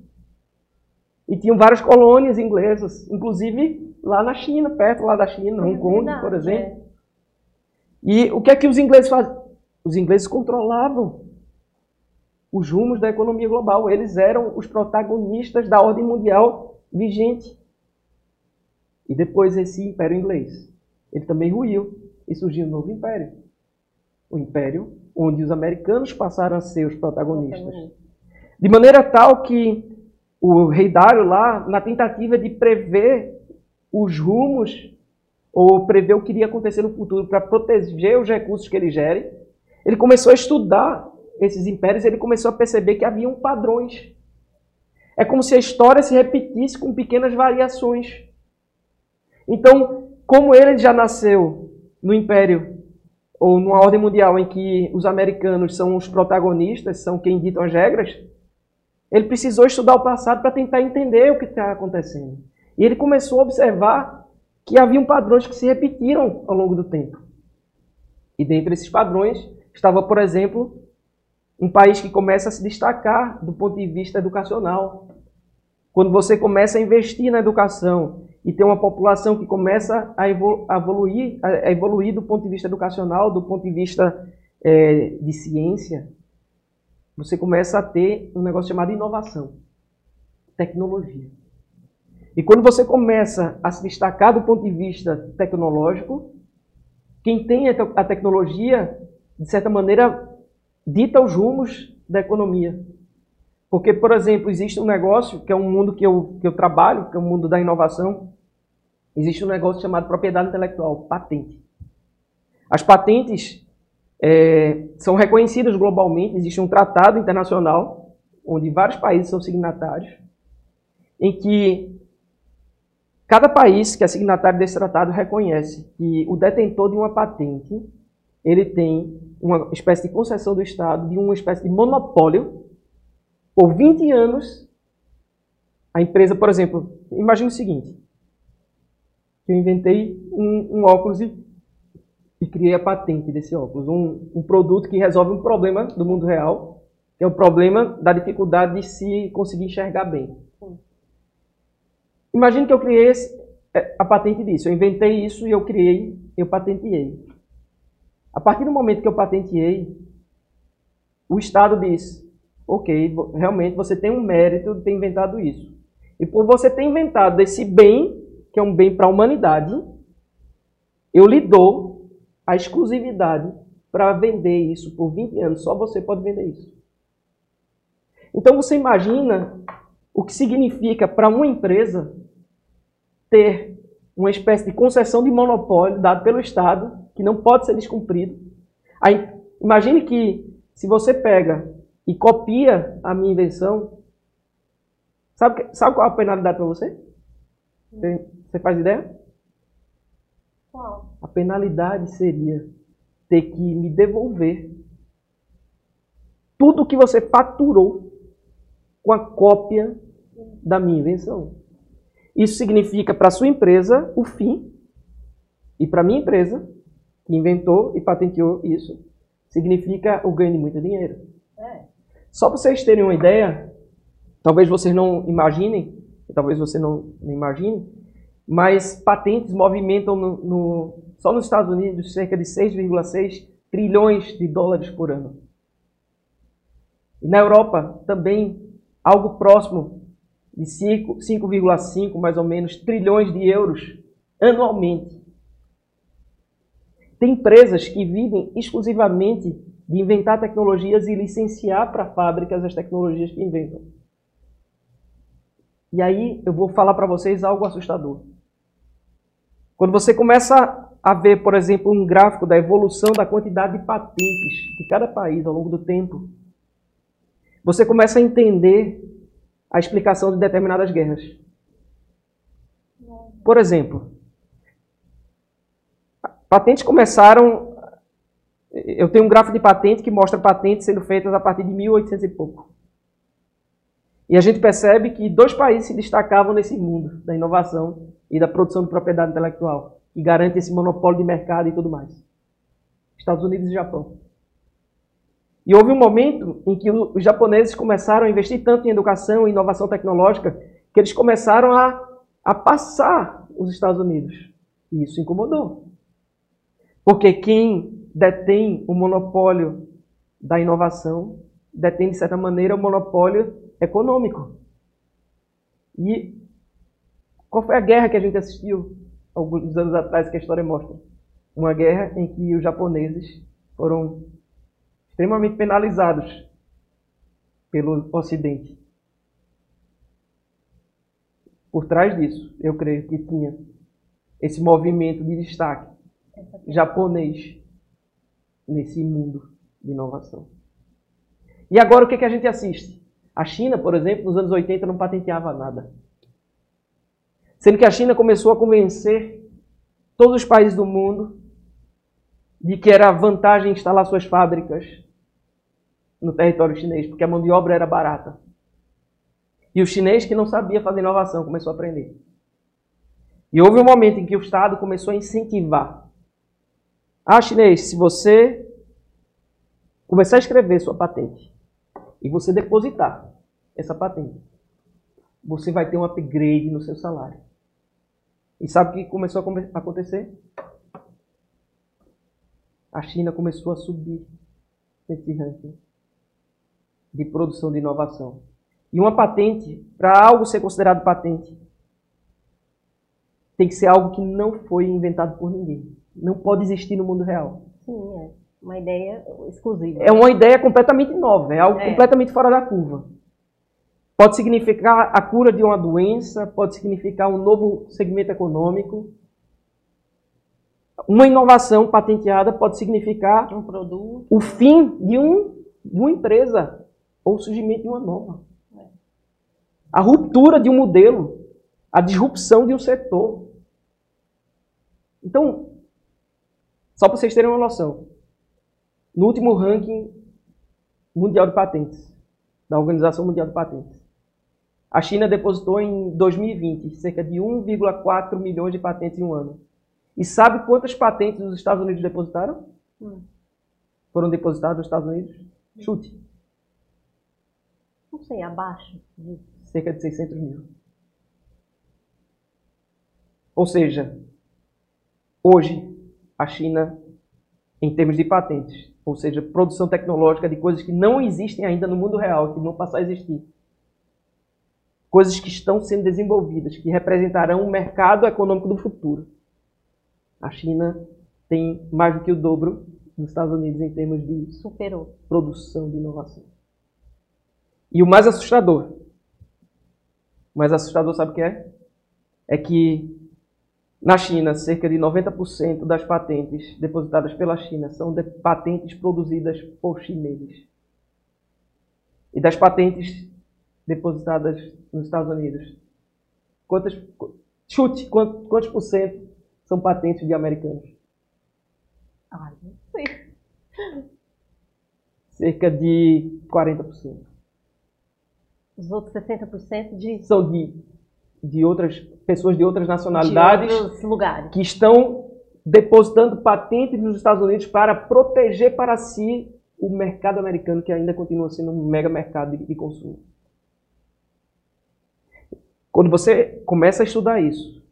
E tinham várias colônias inglesas, inclusive lá na China, perto lá da China, Hong Kong, por exemplo. É. E o que é que os ingleses faziam? Os ingleses controlavam os rumos da economia global. Eles eram os protagonistas da ordem mundial vigente. E depois esse império inglês, ele também ruiu e surgiu um novo império. O império onde os americanos passaram a ser os protagonistas. De maneira tal que o rei Dário lá, na tentativa de prever os rumos ou prever o que iria acontecer no futuro para proteger os recursos que ele gere, ele começou a estudar esses impérios, ele começou a perceber que haviam padrões. É como se a história se repetisse com pequenas variações. Então, como ele já nasceu no Império ou numa ordem mundial em que os americanos são os protagonistas, são quem ditam as regras, ele precisou estudar o passado para tentar entender o que está acontecendo. E ele começou a observar que haviam padrões que se repetiram ao longo do tempo. E dentre esses padrões estava, por exemplo, um país que começa a se destacar do ponto de vista educacional. Quando você começa a investir na educação e tem uma população que começa a evoluir, a evoluir do ponto de vista educacional, do ponto de vista é, de ciência, você começa a ter um negócio chamado inovação, tecnologia. E quando você começa a se destacar do ponto de vista tecnológico, quem tem a tecnologia, de certa maneira, dita os rumos da economia. Porque, por exemplo, existe um negócio, que é um mundo que eu, que eu trabalho, que é o um mundo da inovação, existe um negócio chamado propriedade intelectual, patente. As patentes é, são reconhecidas globalmente, existe um tratado internacional, onde vários países são signatários, em que cada país que é signatário desse tratado reconhece que o detentor de uma patente, ele tem uma espécie de concessão do Estado, de uma espécie de monopólio, por 20 anos, a empresa, por exemplo, imagine o seguinte, eu inventei um, um óculos e, e, criei a patente desse óculos. Um, um produto que resolve um problema do mundo real, que é o problema da dificuldade de se conseguir enxergar bem. Imagine que eu criei esse, é, a patente disso. Eu inventei isso e eu criei, eu patenteei. A partir do momento que eu patenteei, o Estado diz: ok, realmente você tem um mérito de ter inventado isso. E por você ter inventado esse bem, que é um bem para a humanidade, eu lhe dou a exclusividade para vender isso por 20 anos. Só você pode vender isso. Então você imagina o que significa para uma empresa ter uma espécie de concessão de monopólio dado pelo Estado, que não pode ser descumprido. Aí, imagine que se você pega e copia a minha invenção, sabe, sabe qual é a penalidade para você? Você faz ideia? Qual? A penalidade seria ter que me devolver tudo que você faturou com a cópia da minha invenção. Isso significa para a sua empresa o fim, e para minha empresa, que inventou e patenteou isso, significa o ganho de muito dinheiro. É. Só para vocês terem uma ideia, talvez vocês não imaginem, talvez você não, não imagine, mas patentes movimentam no, no, só nos Estados Unidos cerca de 6,6 trilhões de dólares por ano. E na Europa também algo próximo de 5,5 mais ou menos trilhões de euros anualmente. Tem empresas que vivem exclusivamente de inventar tecnologias e licenciar para fábricas as tecnologias que inventam. E aí eu vou falar para vocês algo assustador. Quando você começa a ver, por exemplo, um gráfico da evolução da quantidade de patentes de cada país ao longo do tempo, você começa a entender a explicação de determinadas guerras. Por exemplo, patentes começaram. Eu tenho um gráfico de patente que mostra patentes sendo feitas a partir de 1800 e pouco. E a gente percebe que dois países se destacavam nesse mundo da inovação e da produção de propriedade intelectual, que garante esse monopólio de mercado e tudo mais. Estados Unidos e Japão. E houve um momento em que os japoneses começaram a investir tanto em educação e inovação tecnológica que eles começaram a, a passar os Estados Unidos. E isso incomodou. Porque quem detém o monopólio da inovação detém, de certa maneira, o monopólio econômico. E qual foi a guerra que a gente assistiu alguns anos atrás que a história mostra? Uma guerra em que os japoneses foram extremamente penalizados pelo Ocidente. Por trás disso, eu creio que tinha esse movimento de destaque japonês nesse mundo de inovação. E agora o que, que a gente assiste? A China, por exemplo, nos anos 80 não patenteava nada. Sendo que a China começou a convencer todos os países do mundo de que era vantagem instalar suas fábricas no território chinês, porque a mão de obra era barata. E o chinês que não sabia fazer inovação começou a aprender. E houve um momento em que o Estado começou a incentivar. Ah, chinês, se você começar a escrever sua patente e você depositar essa patente, você vai ter um upgrade no seu salário. E sabe o que começou a acontecer? A China começou a subir nesse ranking de produção de inovação. E uma patente, para algo ser considerado patente, tem que ser algo que não foi inventado por ninguém. Não pode existir no mundo real. Sim, é. Uma ideia exclusiva. É uma ideia completamente nova, é algo é. completamente fora da curva. Pode significar a cura de uma doença, pode significar um novo segmento econômico. Uma inovação patenteada pode significar um produto. o fim de, um, de uma empresa ou o surgimento de uma nova. É. A ruptura de um modelo, a disrupção de um setor. Então, só para vocês terem uma noção, no último ranking mundial de patentes, da Organização Mundial de Patentes, a China depositou em 2020 cerca de 1,4 milhões de patentes em um ano. E sabe quantas patentes os Estados Unidos depositaram? Hum. Foram depositadas nos Estados Unidos? Chute. Não sei, abaixo de... Cerca de 600 mil. Ou seja, hoje a China, em termos de patentes, ou seja, produção tecnológica de coisas que não existem ainda no mundo real, que vão passar a existir, coisas que estão sendo desenvolvidas, que representarão o mercado econômico do futuro. A China tem mais do que o dobro dos Estados Unidos em termos de Superou. produção de inovação. E o mais assustador, o mais assustador sabe o que é? É que na China, cerca de 90% das patentes depositadas pela China são de patentes produzidas por chineses. E das patentes depositadas nos Estados Unidos, quantas, chute, quantos, quantos por cento são patentes de americanos? Ah, não sei. Cerca de 40%. Os outros 60% de... São de, de outras pessoas de outras nacionalidades de que estão depositando patentes nos Estados Unidos para proteger para si o mercado americano, que ainda continua sendo um mega mercado de, de consumo. Quando você começa a estudar isso,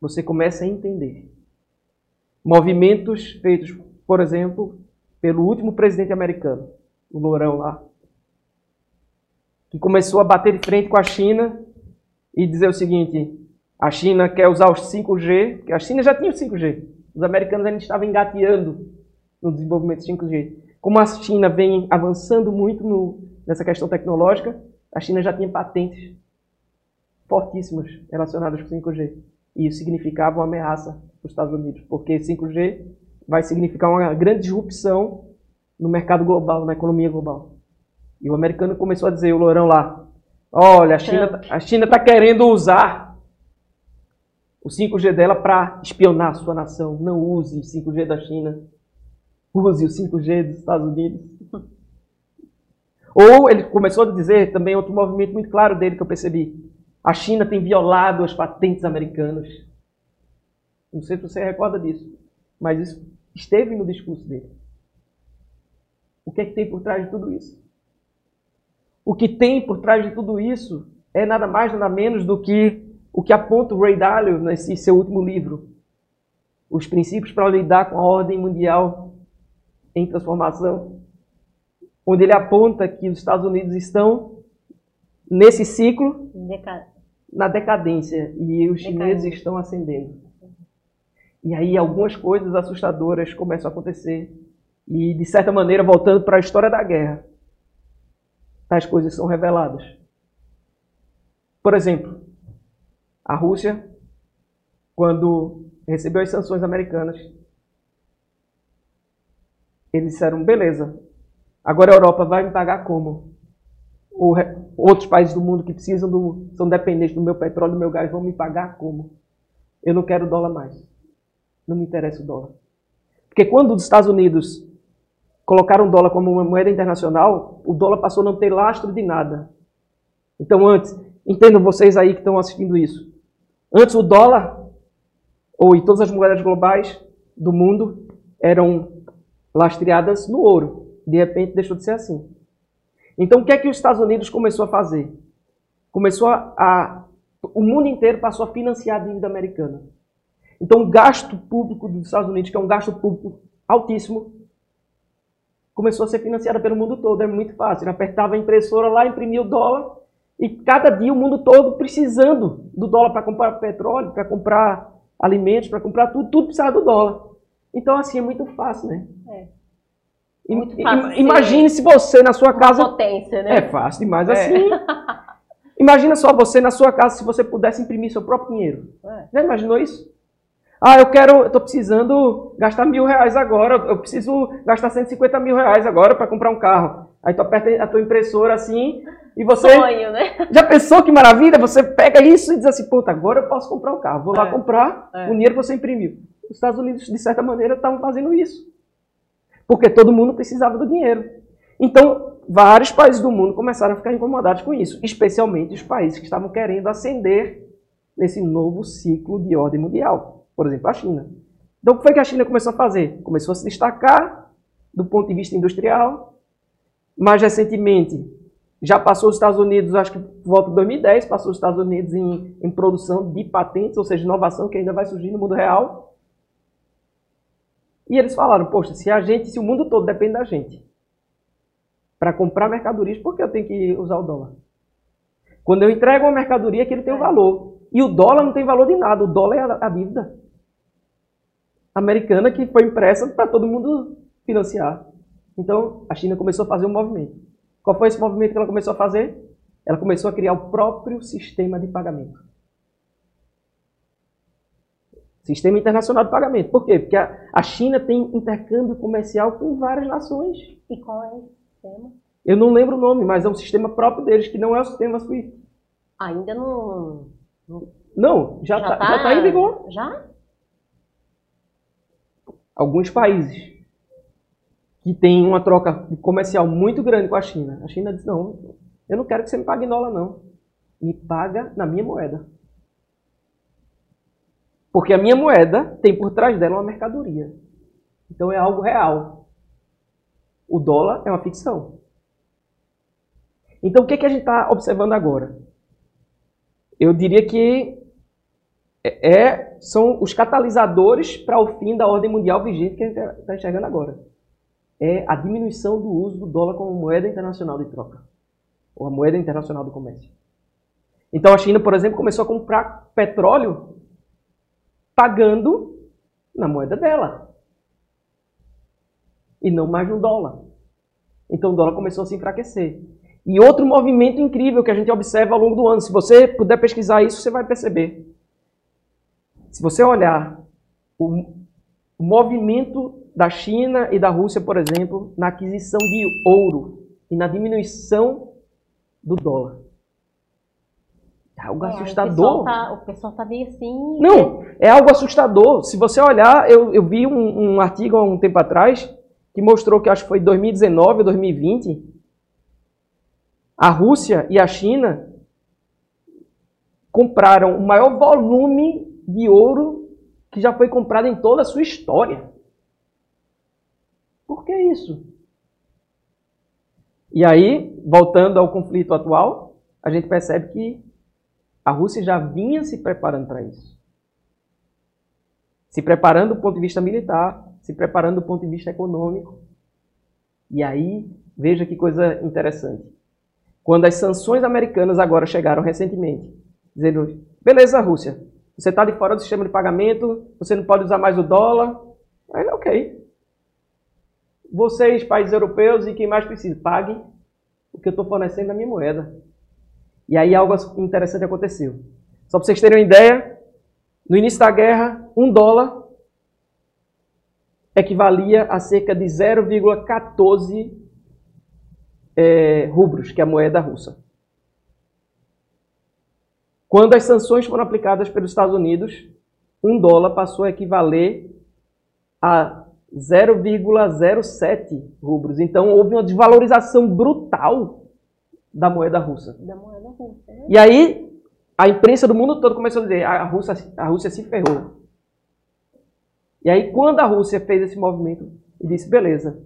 você começa a entender movimentos feitos, por exemplo, pelo último presidente americano, o Lourão lá, que começou a bater de frente com a China e dizer o seguinte: a China quer usar os 5G, porque a China já tinha o 5G, os americanos ainda estavam engateando no desenvolvimento do 5G. como a China vem avançando muito no, nessa questão tecnológica, a China já tinha patentes fortíssimas relacionadas com 5G. E isso significava uma ameaça para os Estados Unidos, porque 5G vai significar uma grande disrupção no mercado global, na economia global. E o americano começou a dizer, o Lourão lá, olha, a China, tá, a China está querendo usar o 5G dela para espionar a sua nação. Não use o 5G da China. Use o 5G dos Estados Unidos. *laughs* Ou ele começou a dizer também outro movimento muito claro dele que eu percebi. A China tem violado as patentes americanas. Não sei se você recorda disso, mas isso esteve no discurso dele. O que é que tem por trás de tudo isso? O que tem por trás de tudo isso é nada mais, nada menos do que o que aponta o Ray Dalio nesse seu último livro. Os princípios para lidar com a ordem mundial em transformação. Onde ele aponta que os Estados Unidos estão nesse ciclo na decadência e os chineses estão ascendendo. E aí algumas coisas assustadoras começam a acontecer. E, de certa maneira, voltando para a história da guerra, tais coisas são reveladas. Por exemplo, a Rússia, quando recebeu as sanções americanas, eles disseram: beleza, agora a Europa vai me pagar como? Ou outros países do mundo que precisam do, são dependentes do meu petróleo, do meu gás, vão me pagar como? Eu não quero dólar mais. Não me interessa o dólar. Porque quando os Estados Unidos colocaram o dólar como uma moeda internacional, o dólar passou a não ter lastro de nada. Então, antes, entendam vocês aí que estão assistindo isso. Antes, o dólar, ou e todas as moedas globais do mundo, eram lastreadas no ouro. De repente, deixou de ser assim. Então, o que é que os Estados Unidos começou a fazer? Começou a o mundo inteiro passou a financiar a dívida americana. Então, o gasto público dos Estados Unidos, que é um gasto público altíssimo, começou a ser financiado pelo mundo todo. É muito fácil. Ele apertava a impressora lá, imprimia o dólar, e cada dia o mundo todo precisando do dólar para comprar petróleo, para comprar alimentos, para comprar tudo, tudo precisava do dólar. Então, assim, é muito fácil, né? É. Muito fácil Imagine se você na sua casa. potência, né? É fácil demais é. assim. *laughs* Imagina só você na sua casa se você pudesse imprimir seu próprio dinheiro. É. Já imaginou isso? Ah, eu quero, estou precisando gastar mil reais agora, eu preciso gastar 150 mil reais agora para comprar um carro. Aí tu aperta a tua impressora assim e você. Sonho, né? Já pensou que maravilha? Você pega isso e diz assim, puta, agora eu posso comprar um carro. Vou é. lá comprar é. o dinheiro que você imprimiu. Os Estados Unidos, de certa maneira, estavam fazendo isso porque todo mundo precisava do dinheiro. Então, vários países do mundo começaram a ficar incomodados com isso, especialmente os países que estavam querendo ascender nesse novo ciclo de ordem mundial. Por exemplo, a China. Então, o que foi que a China começou a fazer? Começou a se destacar do ponto de vista industrial. Mais recentemente, já passou os Estados Unidos, acho que por volta de 2010, passou os Estados Unidos em, em produção de patentes, ou seja, inovação que ainda vai surgir no mundo real. E eles falaram, poxa, se a gente, se o mundo todo depende da gente para comprar mercadorias, por que eu tenho que usar o dólar? Quando eu entrego uma mercadoria, que ele tem um valor. E o dólar não tem valor de nada, o dólar é a, a dívida americana que foi impressa para todo mundo financiar. Então, a China começou a fazer um movimento. Qual foi esse movimento que ela começou a fazer? Ela começou a criar o próprio sistema de pagamento. Sistema Internacional de Pagamento. Por quê? Porque a, China tem intercâmbio comercial com várias nações. E qual é o sistema? Eu não lembro o nome, mas é um sistema próprio deles, que não é o sistema SWIFT. Ainda não... Não, já está tá, tá em vigor. Já? Alguns países que têm uma troca comercial muito grande com a China. A China diz, não, eu não quero que você me pague em dólar, não. Me paga na minha moeda. Porque a minha moeda tem por trás dela uma mercadoria. Então é algo real. O dólar é uma ficção. Então o que, é que a gente está observando agora? Eu diria que é, é, são os catalisadores para o fim da ordem mundial vigente que a gente está enxergando agora. É a diminuição do uso do dólar como moeda internacional de troca. Ou a moeda internacional do comércio. Então a China, por exemplo, começou a comprar petróleo pagando na moeda dela. E não mais no dólar. Então o dólar começou a se enfraquecer. E outro movimento incrível que a gente observa ao longo do ano, se você puder pesquisar isso, você vai perceber. Se você olhar o, o movimento da China e da Rússia, por exemplo, na aquisição de ouro e na diminuição do dólar. É algo é, assustador. O pessoal, tá, o pessoal tá meio assim. Não, é algo assustador. Se você olhar, eu, eu vi um, um artigo há um tempo atrás que mostrou que acho que foi 2019 ou 2020, a Rússia e a China compraram o maior volume de ouro que já foi comprado em toda a sua história. Por que isso? E aí, voltando ao conflito atual, a gente percebe que a Rússia já vinha se preparando para isso. Se preparando do ponto de vista militar, se preparando do ponto de vista econômico. E aí, veja que coisa interessante. Quando as sanções americanas agora chegaram recentemente, dizendo: beleza, Rússia, você está de fora do sistema de pagamento, você não pode usar mais o dólar. Aí, ok. Vocês, países europeus e quem mais precisa, paguem o que eu estou fornecendo na minha moeda. E aí algo interessante aconteceu. Só para vocês terem uma ideia, no início da guerra, um dólar equivalia a cerca de 0,14 é, rubros, que é a moeda russa. Quando as sanções foram aplicadas pelos Estados Unidos, um dólar passou a equivaler a 0,07 rubros. Então houve uma desvalorização brutal da moeda russa. Da moeda russa. Né? E aí a imprensa do mundo todo começou a dizer a Rússia, a Rússia se ferrou. E aí quando a Rússia fez esse movimento e disse, beleza,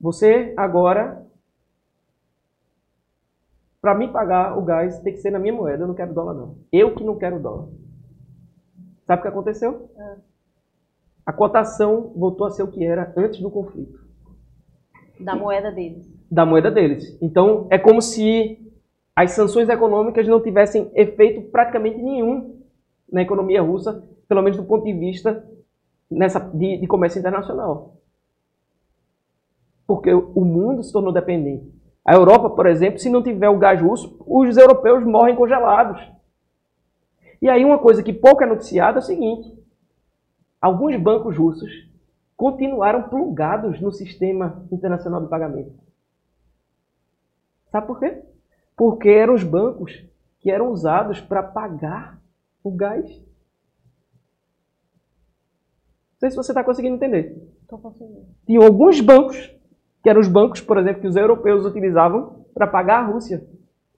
você agora, para me pagar o gás, tem que ser na minha moeda, eu não quero dólar não. Eu que não quero dólar. Sabe o que aconteceu? É. A cotação voltou a ser o que era antes do conflito. Da moeda deles da moeda deles. Então, é como se as sanções econômicas não tivessem efeito praticamente nenhum na economia russa, pelo menos do ponto de vista nessa, de, de comércio internacional. Porque o mundo se tornou dependente. A Europa, por exemplo, se não tiver o gás russo, os europeus morrem congelados. E aí uma coisa que pouco é noticiada é o seguinte: alguns bancos russos continuaram plugados no sistema internacional de pagamento. Sabe por quê? Porque eram os bancos que eram usados para pagar o gás. Não sei se você está conseguindo entender. Estou conseguindo. Tinham alguns bancos, que eram os bancos, por exemplo, que os europeus utilizavam para pagar a Rússia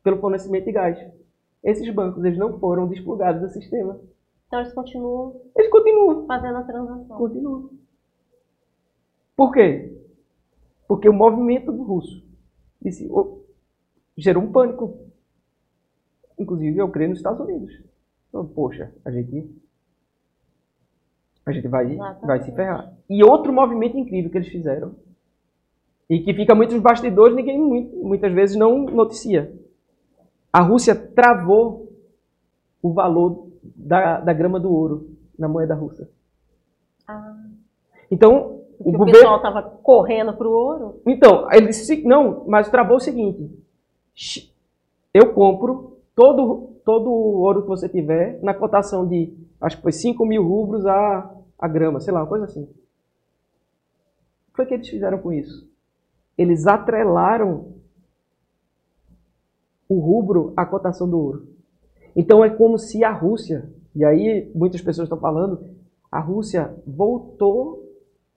pelo fornecimento de gás. Esses bancos, eles não foram desplugados do sistema. Então eles continuam. Eles continuam. Fazendo a transação. Continuam. Por quê? Porque o movimento russo disse: gerou um pânico. Inclusive, eu creio nos Estados Unidos. Então, poxa, a gente, a gente vai, vai se ferrar. E outro movimento incrível que eles fizeram, e que fica muito nos bastidores, ninguém muitas vezes não noticia. A Rússia travou o valor da, da grama do ouro na moeda russa. Ah. Então, o, o governo... pessoal estava correndo para o ouro? Então, ele disse, não, mas travou o seguinte, eu compro todo, todo o ouro que você tiver na cotação de, acho que foi 5 mil rublos a, a grama, sei lá, uma coisa assim. O que foi que eles fizeram com isso? Eles atrelaram o rubro à cotação do ouro. Então é como se a Rússia, e aí muitas pessoas estão falando, a Rússia voltou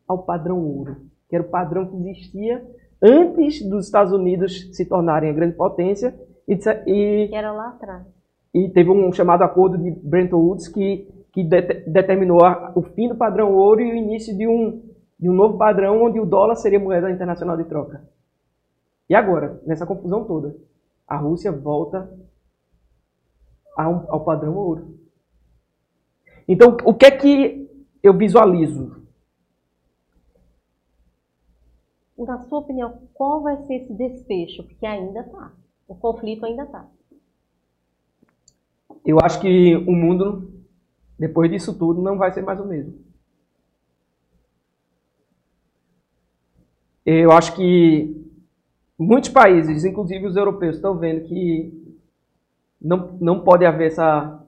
ao padrão ouro, que era o padrão que existia antes dos Estados Unidos se tornarem a grande potência. E, e que era lá atrás. E teve um chamado acordo de Bretton Woods que, que de, determinou a, o fim do padrão ouro e o início de um, de um novo padrão onde o dólar seria moeda internacional de troca. E agora, nessa confusão toda, a Rússia volta ao, ao padrão ouro. Então, o que é que eu visualizo na sua opinião, qual vai ser esse desfecho? Porque ainda está. O conflito ainda está. Eu acho que o mundo, depois disso tudo, não vai ser mais o mesmo. Eu acho que muitos países, inclusive os europeus, estão vendo que não, não pode haver essa,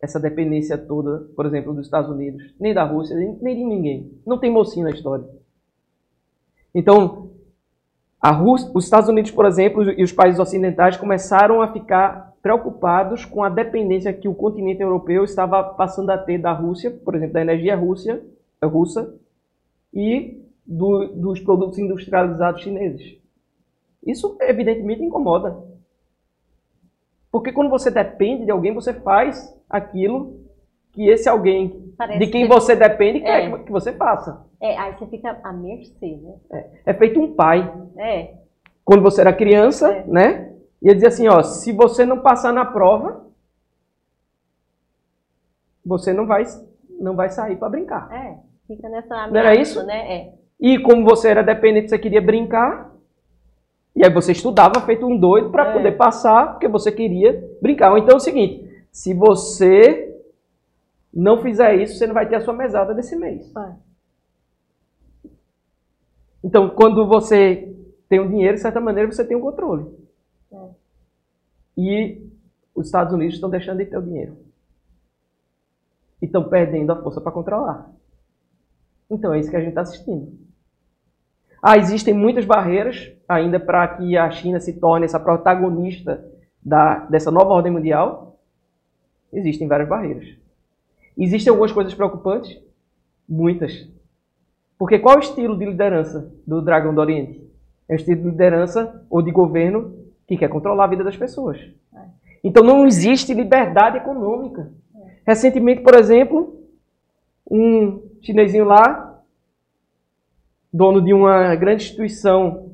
essa dependência toda, por exemplo, dos Estados Unidos, nem da Rússia, nem, nem de ninguém. Não tem mocinho na história. Então, Rússia, os Estados Unidos, por exemplo, e os países ocidentais começaram a ficar preocupados com a dependência que o continente europeu estava passando a ter da Rússia, por exemplo, da energia Rússia, russa e do, dos produtos industrializados chineses. Isso evidentemente incomoda. Porque quando você depende de alguém, você faz aquilo que esse alguém Parece de quem que... você depende quer é. que você faça. É, aí você fica à mercê, né? É, é feito um pai. É. Quando você era criança, é. né? Ia dizer assim, ó, se você não passar na prova, você não vai, não vai sair para brincar. É, fica nessa ameaça, não era isso? né? É. E como você era dependente, você queria brincar, e aí você estudava feito um doido para é. poder passar, porque você queria brincar. Então é o seguinte, se você não fizer isso, você não vai ter a sua mesada desse mês. É. Então, quando você tem o um dinheiro, de certa maneira, você tem o um controle. É. E os Estados Unidos estão deixando de ter o dinheiro. E estão perdendo a força para controlar. Então, é isso que a gente está assistindo. Ah, existem muitas barreiras ainda para que a China se torne essa protagonista da, dessa nova ordem mundial. Existem várias barreiras. Existem algumas coisas preocupantes? Muitas. Porque qual é o estilo de liderança do Dragão do Oriente? É o estilo de liderança ou de governo que quer controlar a vida das pessoas. Então não existe liberdade econômica. Recentemente, por exemplo, um chinesinho lá, dono de uma grande instituição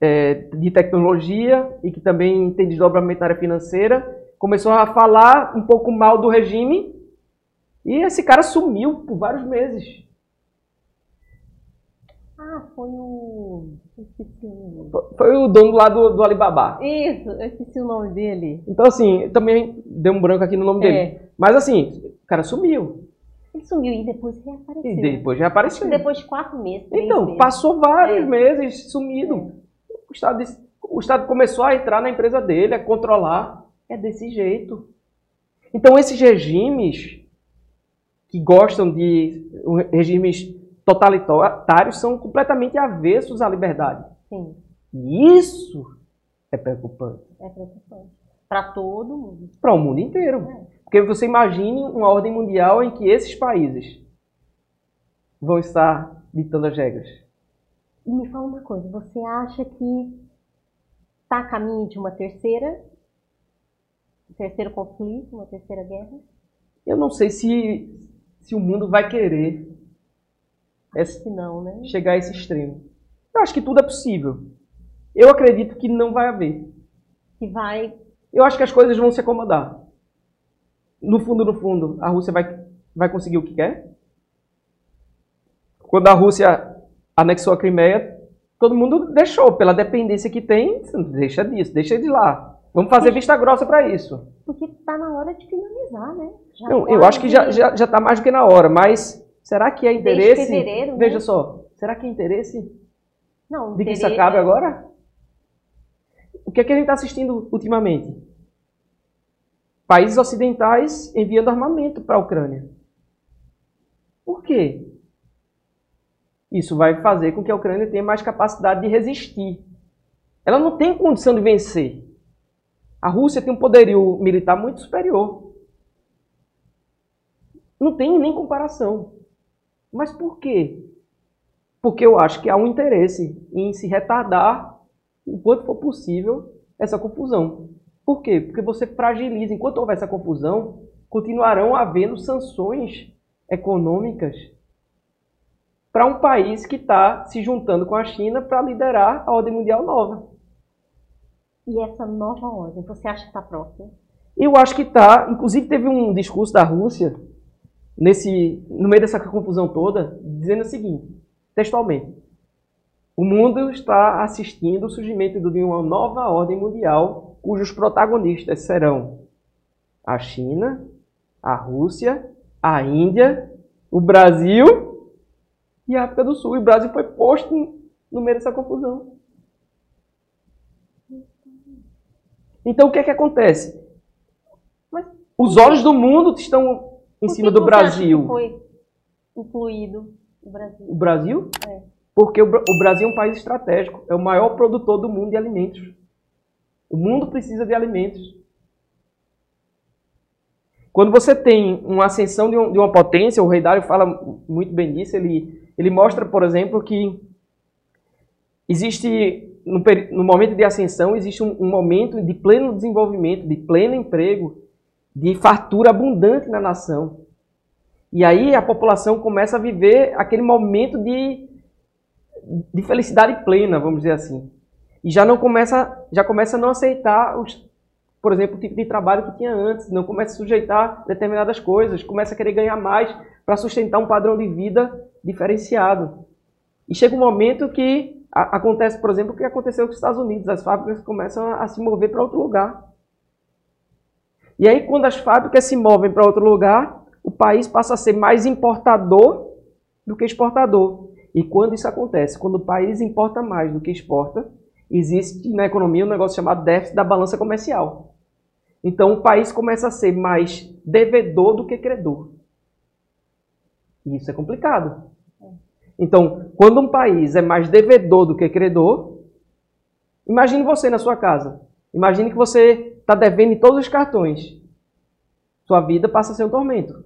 é, de tecnologia e que também tem desdobramento na área financeira, começou a falar um pouco mal do regime e esse cara sumiu por vários meses. Ah, foi o. Foi o dono lá do, do Alibaba. Isso, eu esqueci o nome dele. Então, assim, também deu um branco aqui no nome é. dele. Mas, assim, o cara sumiu. Ele sumiu e depois reapareceu. E depois reapareceu. Depois de quatro meses. Então, meses. passou vários é. meses sumido. É. O, Estado, o Estado começou a entrar na empresa dele, a controlar. É desse jeito. Então, esses regimes que gostam de regimes totalitários são completamente avessos à liberdade. Sim. E isso é preocupante. É preocupante. Para todo mundo. Para o mundo inteiro. É. Porque você imagine uma ordem mundial em que esses países vão estar ditando as regras. E me fala uma coisa, você acha que está a caminho de uma terceira um terceiro conflito, uma terceira guerra? Eu não sei se, se o mundo vai querer que não, né? chegar a esse extremo. Eu acho que tudo é possível. Eu acredito que não vai haver. Que vai. Eu acho que as coisas vão se acomodar. No fundo, no fundo, a Rússia vai, vai conseguir o que quer. Quando a Rússia anexou a Crimeia, todo mundo deixou, pela dependência que tem, deixa disso, deixa de lá. Vamos fazer vista grossa para isso. Porque está na hora de finalizar, né? Já não, eu acho que já está já, já tá mais do que na hora, mas será que é interesse? Desde fevereiro, né? Veja né? só, será que é interesse não, de que isso acabe agora? O que é que a gente está assistindo ultimamente? Países ocidentais enviando armamento para a Ucrânia. Por quê? Isso vai fazer com que a Ucrânia tenha mais capacidade de resistir. Ela não tem condição de vencer. A Rússia tem um poderio militar muito superior. Não tem nem comparação. Mas por quê? Porque eu acho que há um interesse em se retardar o quanto for possível essa confusão. Por quê? Porque você fragiliza. Enquanto houver essa confusão, continuarão havendo sanções econômicas para um país que está se juntando com a China para liderar a ordem mundial nova. E essa nova ordem, você acha que está próxima? Eu acho que está. Inclusive, teve um discurso da Rússia, nesse, no meio dessa confusão toda, dizendo o seguinte, textualmente. O mundo está assistindo o surgimento de uma nova ordem mundial, cujos protagonistas serão a China, a Rússia, a Índia, o Brasil e a África do Sul. E o Brasil foi posto no meio dessa confusão. Então o que é que acontece? Os olhos do mundo estão em cima do Brasil. foi incluído o Brasil? O Brasil? É. Porque o, o Brasil é um país estratégico, é o maior produtor do mundo de alimentos. O mundo precisa de alimentos. Quando você tem uma ascensão de, um, uma potência, o Rei Dário fala muito bem disso, ele, ele mostra, por exemplo, que existe, no, no momento de ascensão, existe um, um momento de pleno desenvolvimento, de pleno emprego, de fartura abundante na nação. E aí a população começa a viver aquele momento de, de felicidade plena, vamos dizer assim. E já não começa, já começa a não aceitar os, por exemplo, o tipo de trabalho que tinha antes, não começa a sujeitar determinadas coisas, começa a querer ganhar mais para sustentar um padrão de vida diferenciado. E chega um momento que a, acontece, por exemplo, o que aconteceu com os Estados Unidos, as fábricas começam a, a se mover para outro lugar. E aí, quando as fábricas se movem para outro lugar, o país passa a ser mais importador do que exportador. E quando isso acontece, quando o país importa mais do que exporta, existe na economia um negócio chamado déficit da balança comercial. Então o país começa a ser mais devedor do que credor. E isso é complicado. Então, quando um país é mais devedor do que credor, imagine você na sua casa. Imagine que você está devendo em todos os cartões. Sua vida passa a ser um tormento.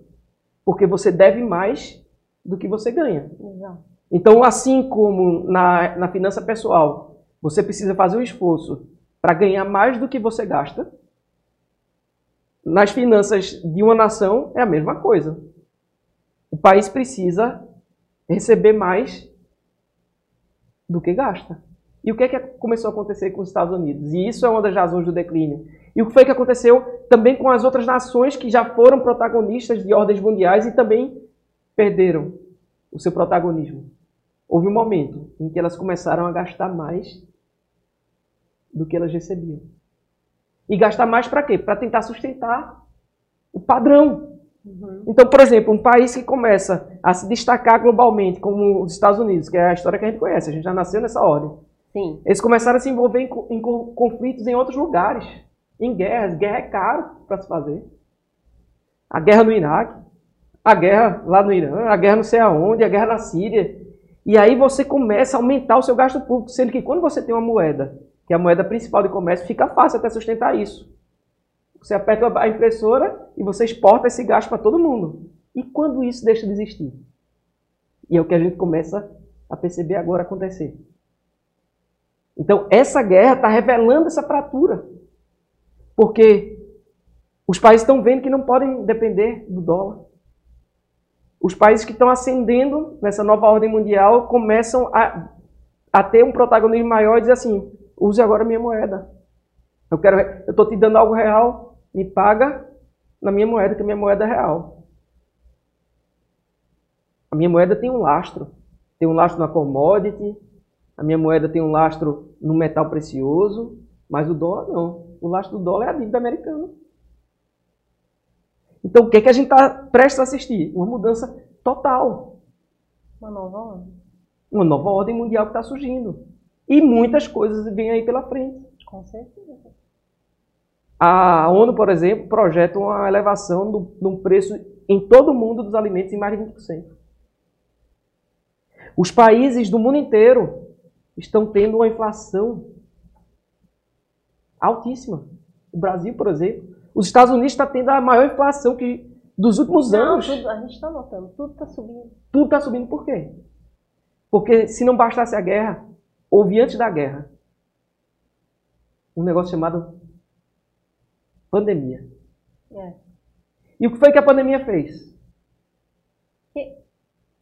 Porque você deve mais do que você ganha. Exato. Então, assim como na, na finança pessoal, você precisa fazer um esforço para ganhar mais do que você gasta, nas finanças de uma nação é a mesma coisa. O país precisa receber mais do que gasta. E o que, é que começou a acontecer com os Estados Unidos? E isso é uma das razões do declínio. E o que foi que aconteceu também com as outras nações que já foram protagonistas de ordens mundiais e também perderam o seu protagonismo? Houve um momento em que elas começaram a gastar mais do que elas recebiam. E gastar mais para quê? Para tentar sustentar o padrão. Uhum. Então, por exemplo, um país que começa a se destacar globalmente, como os Estados Unidos, que é a história que a gente conhece, a gente já nasceu nessa ordem. Sim. Eles começaram a se envolver em, em conflitos em outros lugares, em guerras. Guerra é caro para se fazer. A guerra no Iraque, a guerra lá no Irã, a guerra não sei aonde, a guerra na Síria. E aí você começa a aumentar o seu gasto público, sendo que quando você tem uma moeda, que é a moeda principal de comércio, fica fácil até sustentar isso. Você aperta a impressora e você exporta esse gasto para todo mundo. E quando isso deixa de existir? E é o que a gente começa a perceber agora acontecer. Então, essa guerra está revelando essa fratura. Porque os países estão vendo que não podem depender do dólar. Os países que estão ascendendo nessa nova ordem mundial começam a, a ter um protagonismo maior e dizer assim: use agora a minha moeda. Eu quero, eu estou te dando algo real, me paga na minha moeda, que a minha moeda é real. A minha moeda tem um lastro. Tem um lastro na commodity, a minha moeda tem um lastro no metal precioso, mas o dólar não. O lastro do dólar é a dívida americana. Então, o que, é que a gente está prestes a assistir? Uma mudança total. Uma nova ordem. Uma nova ordem mundial que está surgindo. E muitas coisas vêm aí pela frente. Com certeza. A ONU, por exemplo, projeta uma elevação do, do preço em todo o mundo dos alimentos em mais de 20%. Os países do mundo inteiro estão tendo uma inflação altíssima. O Brasil, por exemplo. Os Estados Unidos está tendo a maior inflação que dos últimos não, anos. Tudo, a gente está notando, tudo está subindo. Tudo está subindo por quê? Porque se não bastasse a guerra, houve antes da guerra um negócio chamado pandemia. É. E o que foi que a pandemia fez?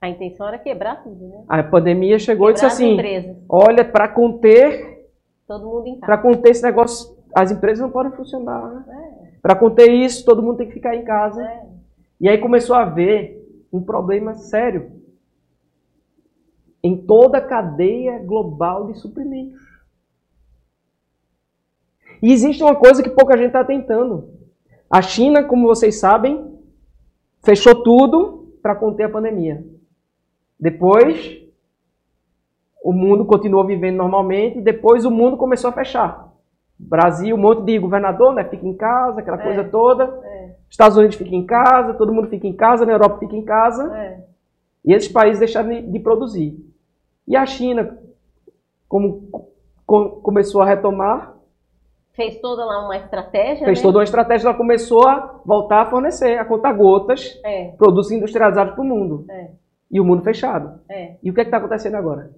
A intenção era quebrar tudo, né? A pandemia chegou quebrar e disse assim: olha, para conter. Todo mundo em casa. Para conter esse negócio, as empresas não podem funcionar. É. Para conter isso, todo mundo tem que ficar em casa. É. E aí começou a haver um problema sério em toda a cadeia global de suprimentos. E existe uma coisa que pouca gente está tentando. A China, como vocês sabem, fechou tudo para conter a pandemia. Depois, o mundo continuou vivendo normalmente, depois o mundo começou a fechar. Brasil, um monte de governador, né? Fica em casa, aquela É. coisa toda. É, Estados Unidos fica em casa, todo mundo fica em casa, na Europa fica em casa. é. E esses países deixaram de, de produzir. E a China, como co- começou a retomar, Fez toda lá uma estratégia, fez né? toda uma estratégia, ela começou a voltar a fornecer, a contar gotas, É, produtos industrializados para o mundo. é, E o mundo fechado. é. E o que é está acontecendo agora?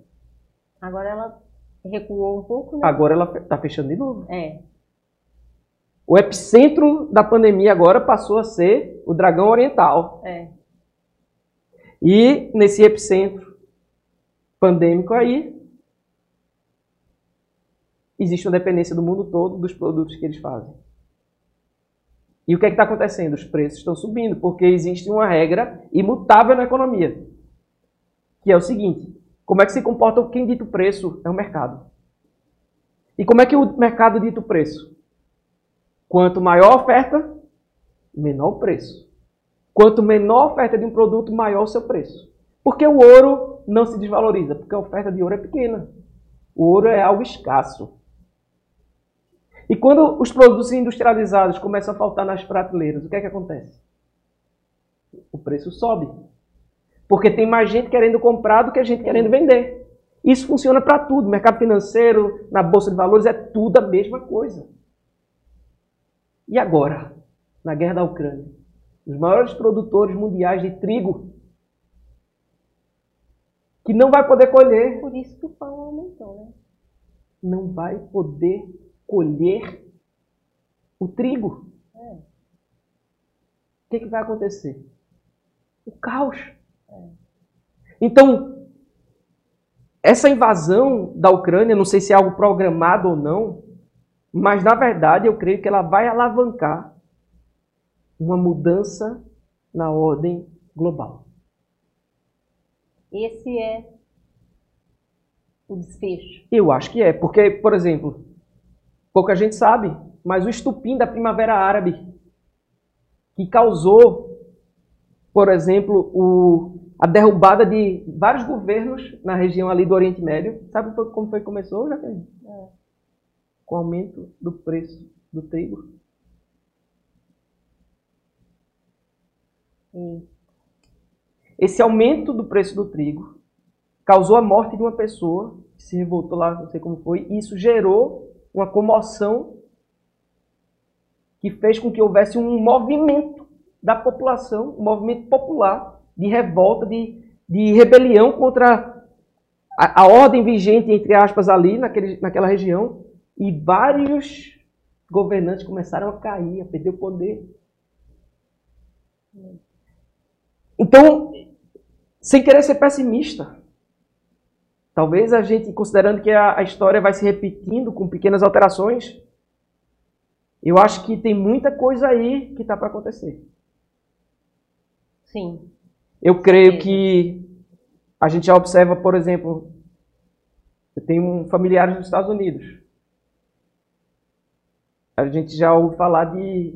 Agora ela recuou um pouco, né? Agora ela está fechando de novo. É, O epicentro da pandemia agora passou a ser o dragão oriental. é. E nesse epicentro pandêmico aí, existe uma dependência do mundo todo dos produtos que eles fazem. E o que é está acontecendo? Os preços estão subindo, porque existe uma regra imutável na economia, que é o seguinte: como é que se comporta quem dita o preço? É o mercado. E como é que o mercado dita o preço? Quanto maior a oferta, menor o preço. Quanto menor a oferta de um produto, maior o seu preço. Porque o ouro não se desvaloriza, porque a oferta de ouro é pequena. O ouro é algo escasso. E quando os produtos industrializados começam a faltar nas prateleiras, o que é que acontece? O preço sobe. Porque tem mais gente querendo comprar do que a gente querendo vender. Isso funciona para tudo. Mercado financeiro, na bolsa de valores, é tudo a mesma coisa. E agora, na guerra da Ucrânia, os maiores produtores mundiais de trigo, que não vai poder colher, Por isso que o pão aumentou, né? não vai poder colher o trigo. É. O que, que vai acontecer? O caos. Então, essa invasão da Ucrânia, não sei se é algo programado ou não, mas na verdade eu creio que ela vai alavancar uma mudança na ordem global. Esse é o desfecho. Eu acho que é, porque, por exemplo, pouca gente sabe, mas o estupim da Primavera Árabe, que causou, por exemplo, o, a derrubada de vários governos na região ali do Oriente Médio, sabe como foi que começou, Jaqueline? É. Com o aumento do preço do trigo. E Esse aumento do preço do trigo causou a morte de uma pessoa que se revoltou lá, não sei como foi, e isso gerou uma comoção que fez com que houvesse um movimento da população, um movimento popular de revolta, de, de rebelião contra a, a ordem vigente, entre aspas, ali naquele, naquela região, e vários governantes começaram a cair, a perder o poder. Então, sem querer ser pessimista. Talvez a gente, considerando que a, a história vai se repetindo com pequenas alterações, eu acho que tem muita coisa aí que está para acontecer. sim, Eu creio Sim. que a gente já observa, por exemplo, eu tenho um familiares nos Estados Unidos. A gente já ouve falar de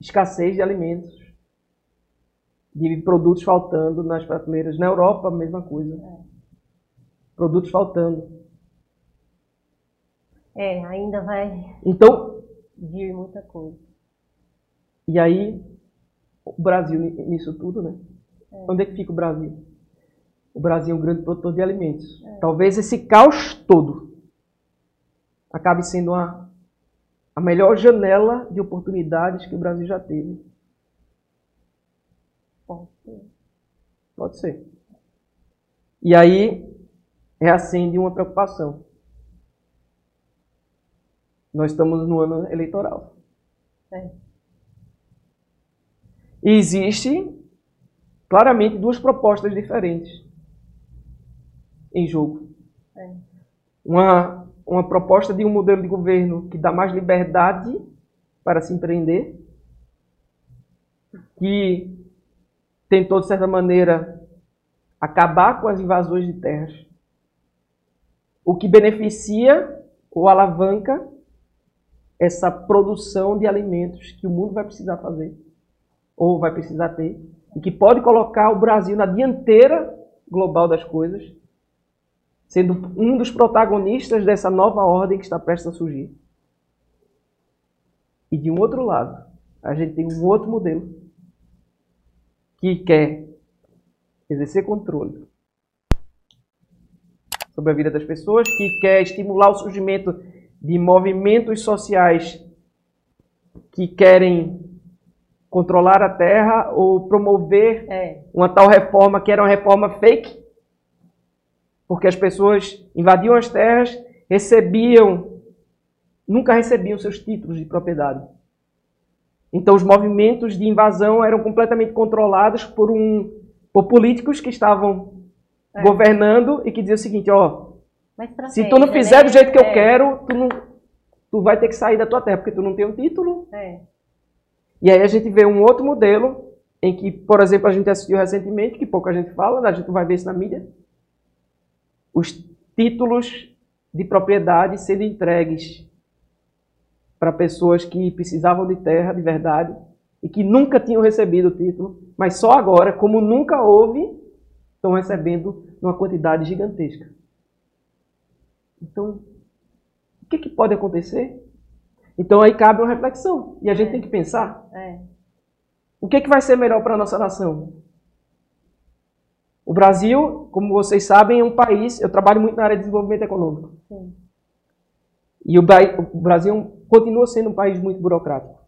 escassez de alimentos, de produtos faltando nas prateleiras. Na Europa, a mesma coisa. Produtos faltando. é, ainda vai Então, vir muita coisa. e aí, o Brasil ni- nisso tudo, né? Onde é que fica o Brasil? O Brasil é um grande produtor de alimentos. Talvez esse caos todo acabe sendo a, a melhor janela de oportunidades que o Brasil já teve. Pode ser. Pode ser. E aí reacende uma preocupação. Nós estamos no ano eleitoral. É. E existe claramente duas propostas diferentes em jogo. É. Uma, uma proposta de um modelo de governo que dá mais liberdade para se empreender, que tentou, de certa maneira, acabar com as invasões de terras, o que beneficia ou alavanca essa produção de alimentos que o mundo vai precisar fazer, ou vai precisar ter, e que pode colocar o Brasil na dianteira global das coisas, sendo um dos protagonistas dessa nova ordem que está prestes a surgir. E de um outro lado, a gente tem um outro modelo que quer exercer controle sobre a vida das pessoas, que quer estimular o surgimento de movimentos sociais que querem controlar a terra ou promover é. uma tal reforma que era uma reforma fake, porque as pessoas invadiam as terras, recebiam, nunca recebiam seus títulos de propriedade. Então os movimentos de invasão eram completamente controlados por um por políticos que estavam é. governando e que diziam o seguinte, ó, se tu não fizer né? do jeito que é. eu quero, tu não tu vai ter que sair da tua terra porque tu não tem um título. É. E aí a gente vê um outro modelo em que, por exemplo, a gente assistiu recentemente, que pouca gente fala, a gente vai ver isso na mídia, os títulos de propriedade sendo entregues para pessoas que precisavam de terra de verdade e que nunca tinham recebido o título, mas só agora, como nunca houve, estão recebendo uma quantidade gigantesca. Então, o que, que pode acontecer? Então aí cabe uma reflexão e a gente é. tem que pensar: é. o que, que vai ser melhor para a nossa nação? O Brasil, como vocês sabem, é um país. Eu trabalho muito na área de desenvolvimento econômico. Sim. E o Brasil continua sendo um país muito burocrático.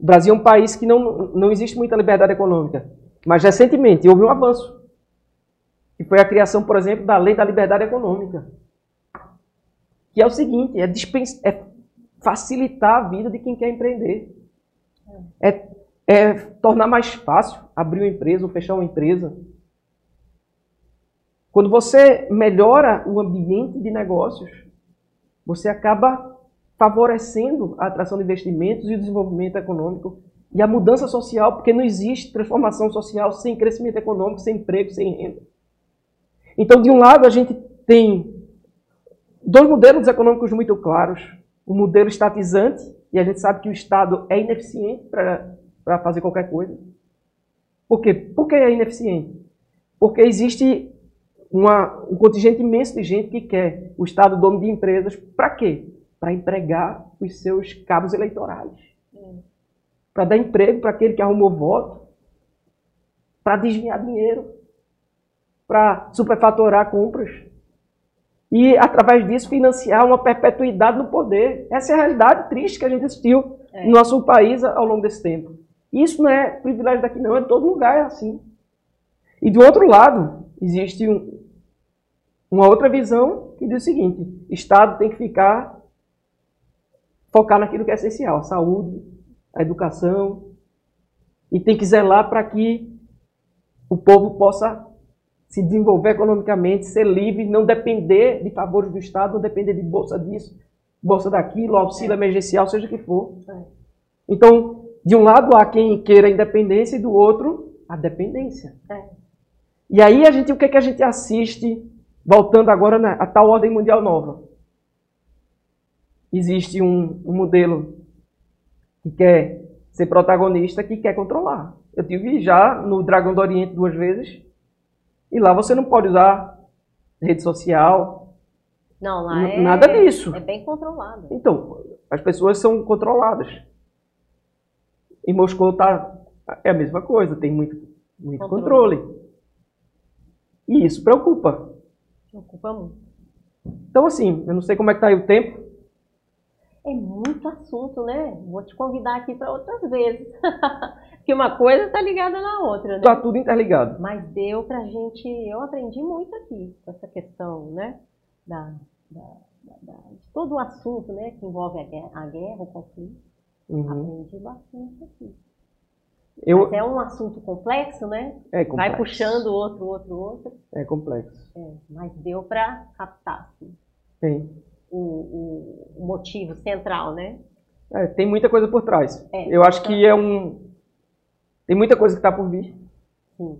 O Brasil é um país que não, não existe muita liberdade econômica. Mas recentemente houve um avanço. Que foi a criação, por exemplo, da Lei da Liberdade Econômica. Que é o seguinte: é, é facilitar a vida de quem quer empreender. É, é tornar mais fácil abrir uma empresa ou fechar uma empresa. Quando você melhora o ambiente de negócios, você acaba favorecendo a atração de investimentos e o desenvolvimento econômico e a mudança social, porque não existe transformação social sem crescimento econômico, sem emprego, sem renda. Então, de um lado, a gente tem dois modelos econômicos muito claros. O modelo estatizante, e a gente sabe que o Estado é ineficiente para fazer qualquer coisa. Por quê? Por que é ineficiente? Porque existe uma, um contingente imenso de gente que quer o Estado dono de empresas. Para quê? Para empregar os seus cabos eleitorais. Para dar emprego para aquele que arrumou voto. Para desviar dinheiro. Para superfaturar compras e, através disso, financiar uma perpetuidade no poder. Essa é a realidade triste que a gente assistiu é. no nosso país ao longo desse tempo. Isso não é privilégio daqui, não, é todo lugar é assim. E do outro lado, existe um, uma outra visão que diz o seguinte: Estado tem que ficar focar naquilo que é essencial, a saúde, a educação, e tem que zelar para que o povo possa se desenvolver economicamente, ser livre, não depender de favores do Estado, não depender de bolsa disso, bolsa daquilo, auxílio é. emergencial, seja o que for. É. Então, de um lado há quem queira a independência e do outro a dependência. É. E aí a gente, o que, é que a gente assiste, voltando agora na, a tal ordem mundial nova? Existe um, um modelo que quer ser protagonista, que quer controlar. Eu tive já no Dragão do Oriente duas vezes, e lá você não pode usar rede social. Não, lá é, nada disso. É bem controlado. Então, as pessoas são controladas. Em Moscou tá, é a mesma coisa, tem muito, muito controle. controle. E isso preocupa. Preocupa muito. Então, assim, eu não sei como é que tá aí o tempo. É muito assunto, né? Vou te convidar aqui para outras vezes. *laughs* Porque uma coisa está ligada na outra, né? Está tudo interligado. Mas deu para gente. Eu aprendi muito aqui com essa questão, né? Da, da, da, de todo o assunto, né? Que envolve a guerra, a guerra o conflito. Uhum. Aprendi bastante aqui. Eu... Mas é um assunto complexo, né? É complexo. Vai puxando outro, outro, outro. É complexo. É, mas deu para captar, assim. Sim. O, o, o, motivo central, né? É, tem muita coisa por trás. É, eu acho que é um, tem muita coisa que está por vir. Sim.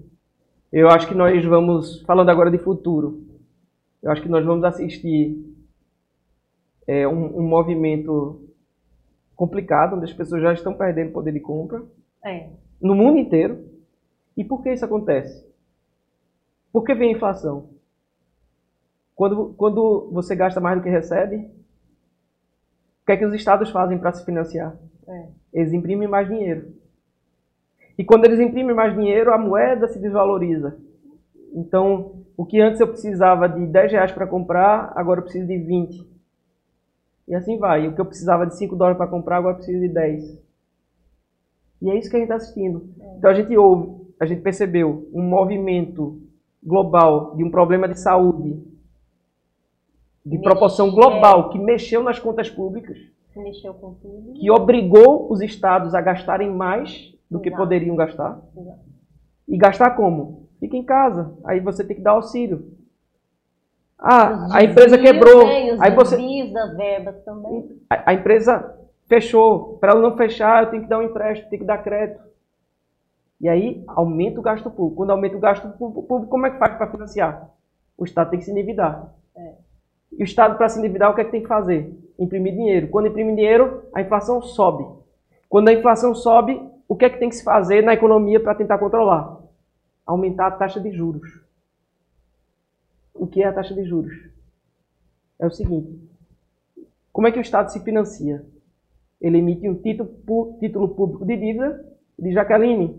Eu acho que nós vamos, falando agora de futuro, eu acho que nós vamos assistir é, um, um, movimento complicado, onde as pessoas já estão perdendo poder de compra. É. No mundo inteiro. E por que isso acontece? Por que vem a inflação? Quando, quando você gasta mais do que recebe, o que é que os estados fazem para se financiar? É. Eles imprimem mais dinheiro. E quando eles imprimem mais dinheiro, a moeda se desvaloriza. Então, o que antes eu precisava de 10 reais para comprar, agora eu preciso de 20. E assim vai. O que eu precisava de 5 dólares para comprar, agora eu preciso de 10. E é isso que a gente está assistindo. É. Então a gente ouve, a gente percebeu um movimento global de um problema de saúde de proporção global que mexeu nas contas públicas, mexeu com tudo, que obrigou os estados a gastarem mais do que poderiam gastar. Exato. E gastar como? Fica em casa. Aí você tem que dar auxílio. Ah, a empresa quebrou. Né, aí você das verbas também. A, a empresa fechou. Para ela não fechar, eu tenho que dar um empréstimo, tenho que dar crédito. E aí aumenta o gasto público. Quando aumenta o gasto público, como é que faz para financiar? O Estado tem que se endividar. É. E o Estado, para se endividar, o que é que tem que fazer? Imprimir dinheiro. Quando imprime dinheiro, a inflação sobe. Quando a inflação sobe, o que é que tem que se fazer na economia para tentar controlar? Aumentar a taxa de juros. O que é a taxa de juros? É o seguinte: como é que o Estado se financia? Ele emite um título, título público de dívida de Jaqueline,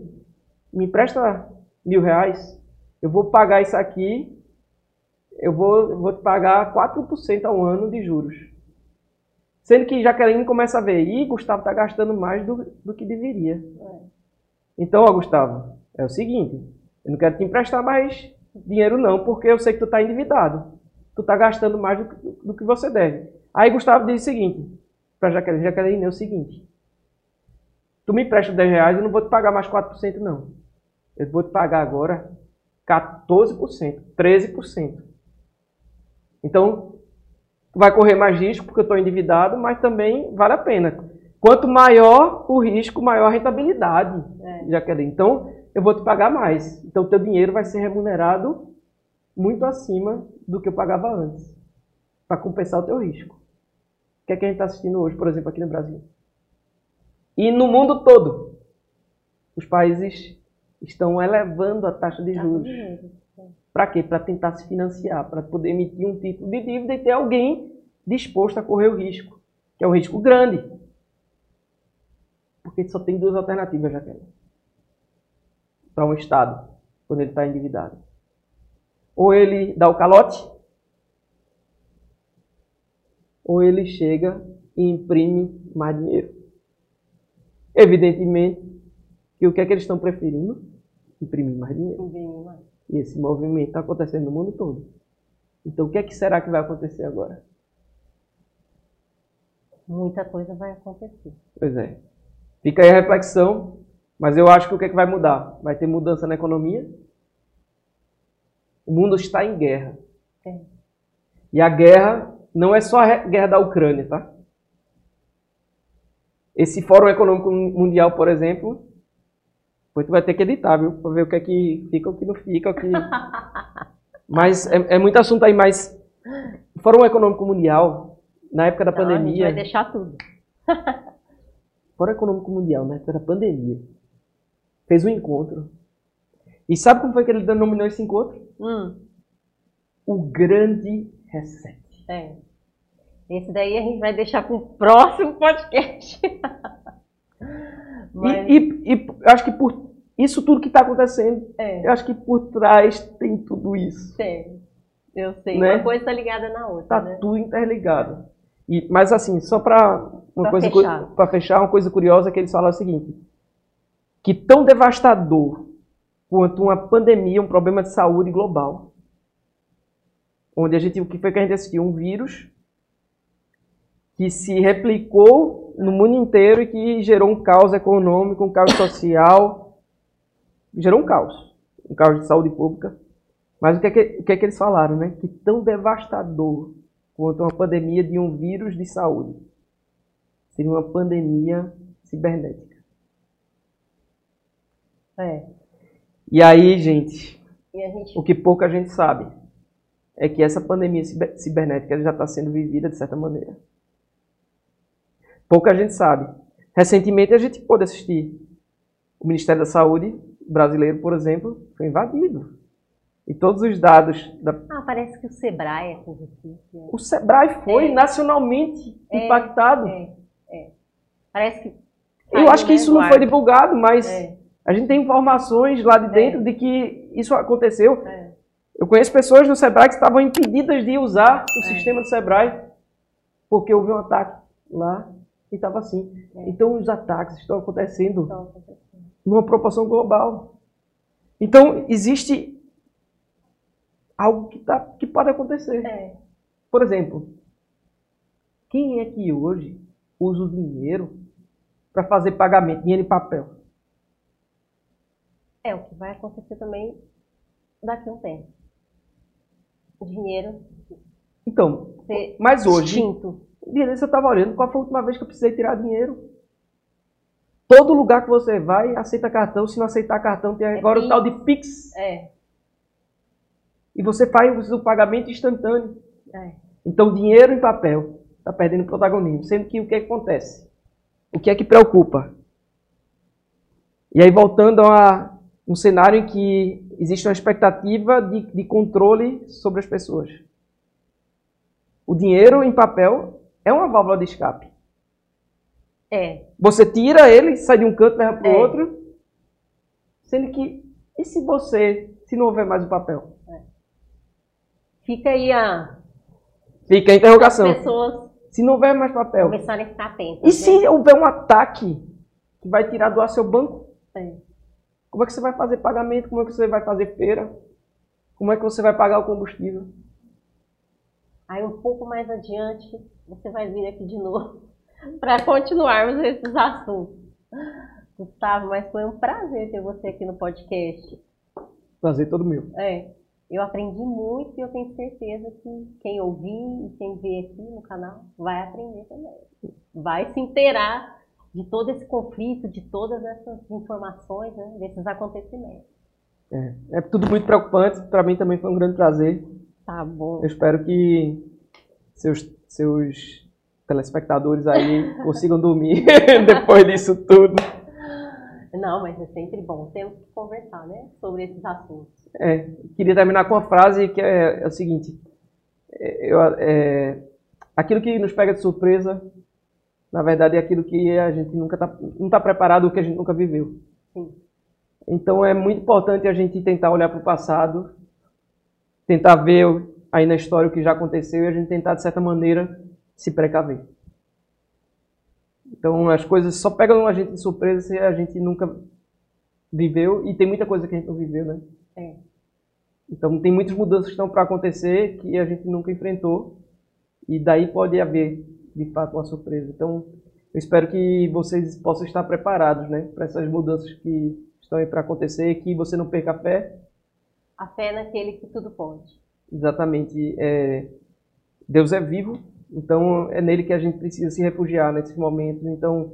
me empresta mil reais, eu vou pagar isso aqui eu vou, vou te pagar 4% ao ano de juros. Sendo que Jaqueline começa a ver, e Gustavo está gastando mais do, do que deveria. É. Então, ó, Gustavo, é o seguinte, eu não quero te emprestar mais dinheiro não, porque eu sei que tu está endividado. Tu está gastando mais do, do, que você deve. Aí Gustavo diz o seguinte, para Jaqueline, Jaqueline é o seguinte, tu me empresta 10 reais, eu não vou te pagar mais 4% não. Eu vou te pagar agora 14%, 13%. Então, vai correr mais risco porque eu estou endividado, mas também vale a pena. Quanto maior o risco, maior a rentabilidade, é. Jaqueline. Então, eu vou te pagar mais. Então, o teu dinheiro vai ser remunerado muito acima do que eu pagava antes, para compensar o teu risco. O que é que a gente está assistindo hoje, por exemplo, aqui no Brasil? E no mundo todo, os países estão elevando a taxa de juros. Para quê? Para tentar se financiar, para poder emitir um título de dívida e ter alguém disposto a correr o risco, que é um risco grande. Porque só tem duas alternativas, Jaqueline, para um Estado, quando ele está endividado. Ou ele dá o calote, ou ele chega e imprime mais dinheiro. Evidentemente que o que é que eles estão preferindo? Imprimir mais dinheiro. E esse movimento está acontecendo no mundo todo. Então, o que, é que será que vai acontecer agora? Muita coisa vai acontecer. Pois é. Fica aí a reflexão, mas eu acho que o que, é que vai mudar? Vai ter mudança na economia? O mundo está em guerra. É. E a guerra não é só a guerra da Ucrânia, tá? Esse Fórum Econômico Mundial, por exemplo, depois tu vai ter que editar, viu? Pra ver o que é que fica, o que não fica, o que... *laughs* Mas é, é muito assunto aí, mas... O Fórum Econômico Mundial, na época da não, pandemia... vai deixar tudo. *laughs* Fórum Econômico Mundial, na época da pandemia, fez um encontro. E sabe como foi que ele denominou esse encontro? Hum. O Grande Reset. É. Esse daí a gente vai deixar para o próximo podcast. Mas... E, e, e, acho que por isso tudo que está acontecendo, é. eu acho que por trás tem tudo isso. Tem. Eu sei. Né? Uma coisa está ligada na outra. Está né? tudo interligado. E, mas assim, só para uma pra coisa para fechar, uma coisa curiosa é que eles falam o seguinte: que tão devastador quanto uma pandemia, um problema de saúde global, onde a gente o que foi que a gente assistiu um vírus que se replicou no mundo inteiro e que gerou um caos econômico, um caos social, gerou um caos, um caos de saúde pública. Mas o que é que, o que, é que eles falaram, né? Que tão devastador quanto uma pandemia de um vírus de saúde seria uma pandemia cibernética. É. E aí, gente, e gente... o que pouca gente sabe é que essa pandemia cibernética já está sendo vivida de certa maneira. Pouca gente sabe. Recentemente a gente pôde assistir. O Ministério da Saúde brasileiro, por exemplo, foi invadido. E todos os dados. Da... Ah, parece que o Sebrae é. É. O Sebrae foi é. nacionalmente é, impactado. É, é. Parece que. Eu acho que né, isso não foi divulgado, mas é. a gente tem informações lá de dentro de que isso aconteceu. Eu conheço pessoas do Sebrae que estavam impedidas de usar o sistema do Sebrae porque houve um ataque lá e estava assim. Então os ataques estão acontecendo, estão acontecendo numa proporção global. Então existe algo que, tá, que pode acontecer. É. Por exemplo, quem é que hoje usa o dinheiro para fazer pagamento, dinheiro em papel? É o que vai acontecer também daqui a um tempo. O dinheiro. Então, mas hoje. Extinto. Desse eu estava olhando qual foi a última vez que eu precisei tirar dinheiro. Todo lugar que você vai aceita cartão. Se não aceitar cartão, tem é agora o tal de Pix. É e você faz o pagamento instantâneo. É. Então, dinheiro em papel está perdendo protagonismo. Sendo que o que, é que acontece? O que é que preocupa? E aí, voltando a um cenário em que existe uma expectativa de, de controle sobre as pessoas. O dinheiro em papel é uma válvula de escape. É. Você tira ele, sai de um canto leva para o é. outro. Sendo que, e se você, se não houver mais o papel? Fica aí a. Fica a interrogação. As pessoas. Se não houver mais papel. Começarem a ficar atentas. E né? se houver um ataque que vai tirar do ar seu banco? É. Como é que você vai fazer pagamento? Como é que você vai fazer feira? Como é que você vai pagar o combustível? Aí um pouco mais adiante, você vai vir aqui de novo *laughs* para continuarmos esses assuntos. Gustavo, mas foi um prazer ter você aqui no podcast. Prazer todo meu. É. Eu aprendi muito e eu tenho certeza que quem ouvir e quem vê aqui no canal vai aprender também. Vai se inteirar de todo esse conflito, de todas essas informações, né, desses acontecimentos. É, é tudo muito preocupante. Para mim também foi um grande prazer. Tá bom. Eu espero que seus, seus telespectadores aí *laughs* consigam dormir *laughs* depois disso tudo. Não, mas é sempre bom. Temos que conversar, né, sobre esses assuntos. É, queria terminar com uma frase que é, é o seguinte: é, eu, é, aquilo que nos pega de surpresa, na verdade, é aquilo que a gente nunca tá, não está preparado, o que a gente nunca viveu. Sim. Então é muito importante a gente tentar olhar para o passado, tentar ver aí na história o que já aconteceu e a gente tentar, de certa maneira, se precaver. Então as coisas só pegam a gente de surpresa se a gente nunca viveu, e tem muita coisa que a gente não viveu, né? É. Então tem muitas mudanças que estão para acontecer que a gente nunca enfrentou e daí pode haver de fato uma surpresa. Então eu espero que vocês possam estar preparados, né, para essas mudanças que estão aí para acontecer, que você não perca a fé. A fé naquele que tudo pode. Exatamente. É, Deus é vivo, então é nele que a gente precisa se refugiar nesse momento. Então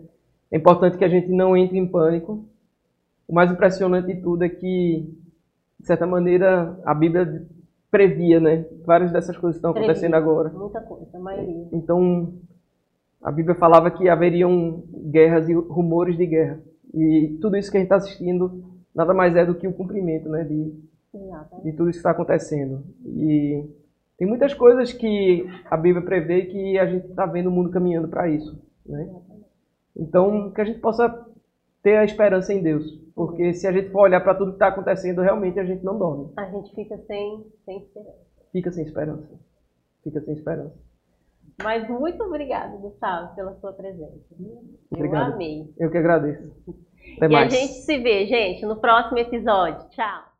é importante que a gente não entre em pânico. O mais impressionante de tudo é que de certa maneira, a Bíblia previa, né? Várias dessas coisas estão previa, acontecendo agora. Muita coisa, a maioria. Então, a Bíblia falava que haveriam guerras e rumores de guerra. E tudo isso que a gente está assistindo nada mais é do que o cumprimento, né? De, de tudo isso que está acontecendo. E tem muitas coisas que a Bíblia prevê que a gente está vendo o mundo caminhando para isso, né? Então, que a gente possa ter a esperança em Deus. Porque se a gente for olhar para tudo que está acontecendo, realmente a gente não dorme. A gente fica sem, sem esperança. Fica sem esperança. Fica sem esperança. Mas muito obrigada, Gustavo, pela sua presença. Obrigado. Eu amei. Eu que agradeço. *laughs* Até e mais. a gente se vê, gente, no próximo episódio. Tchau.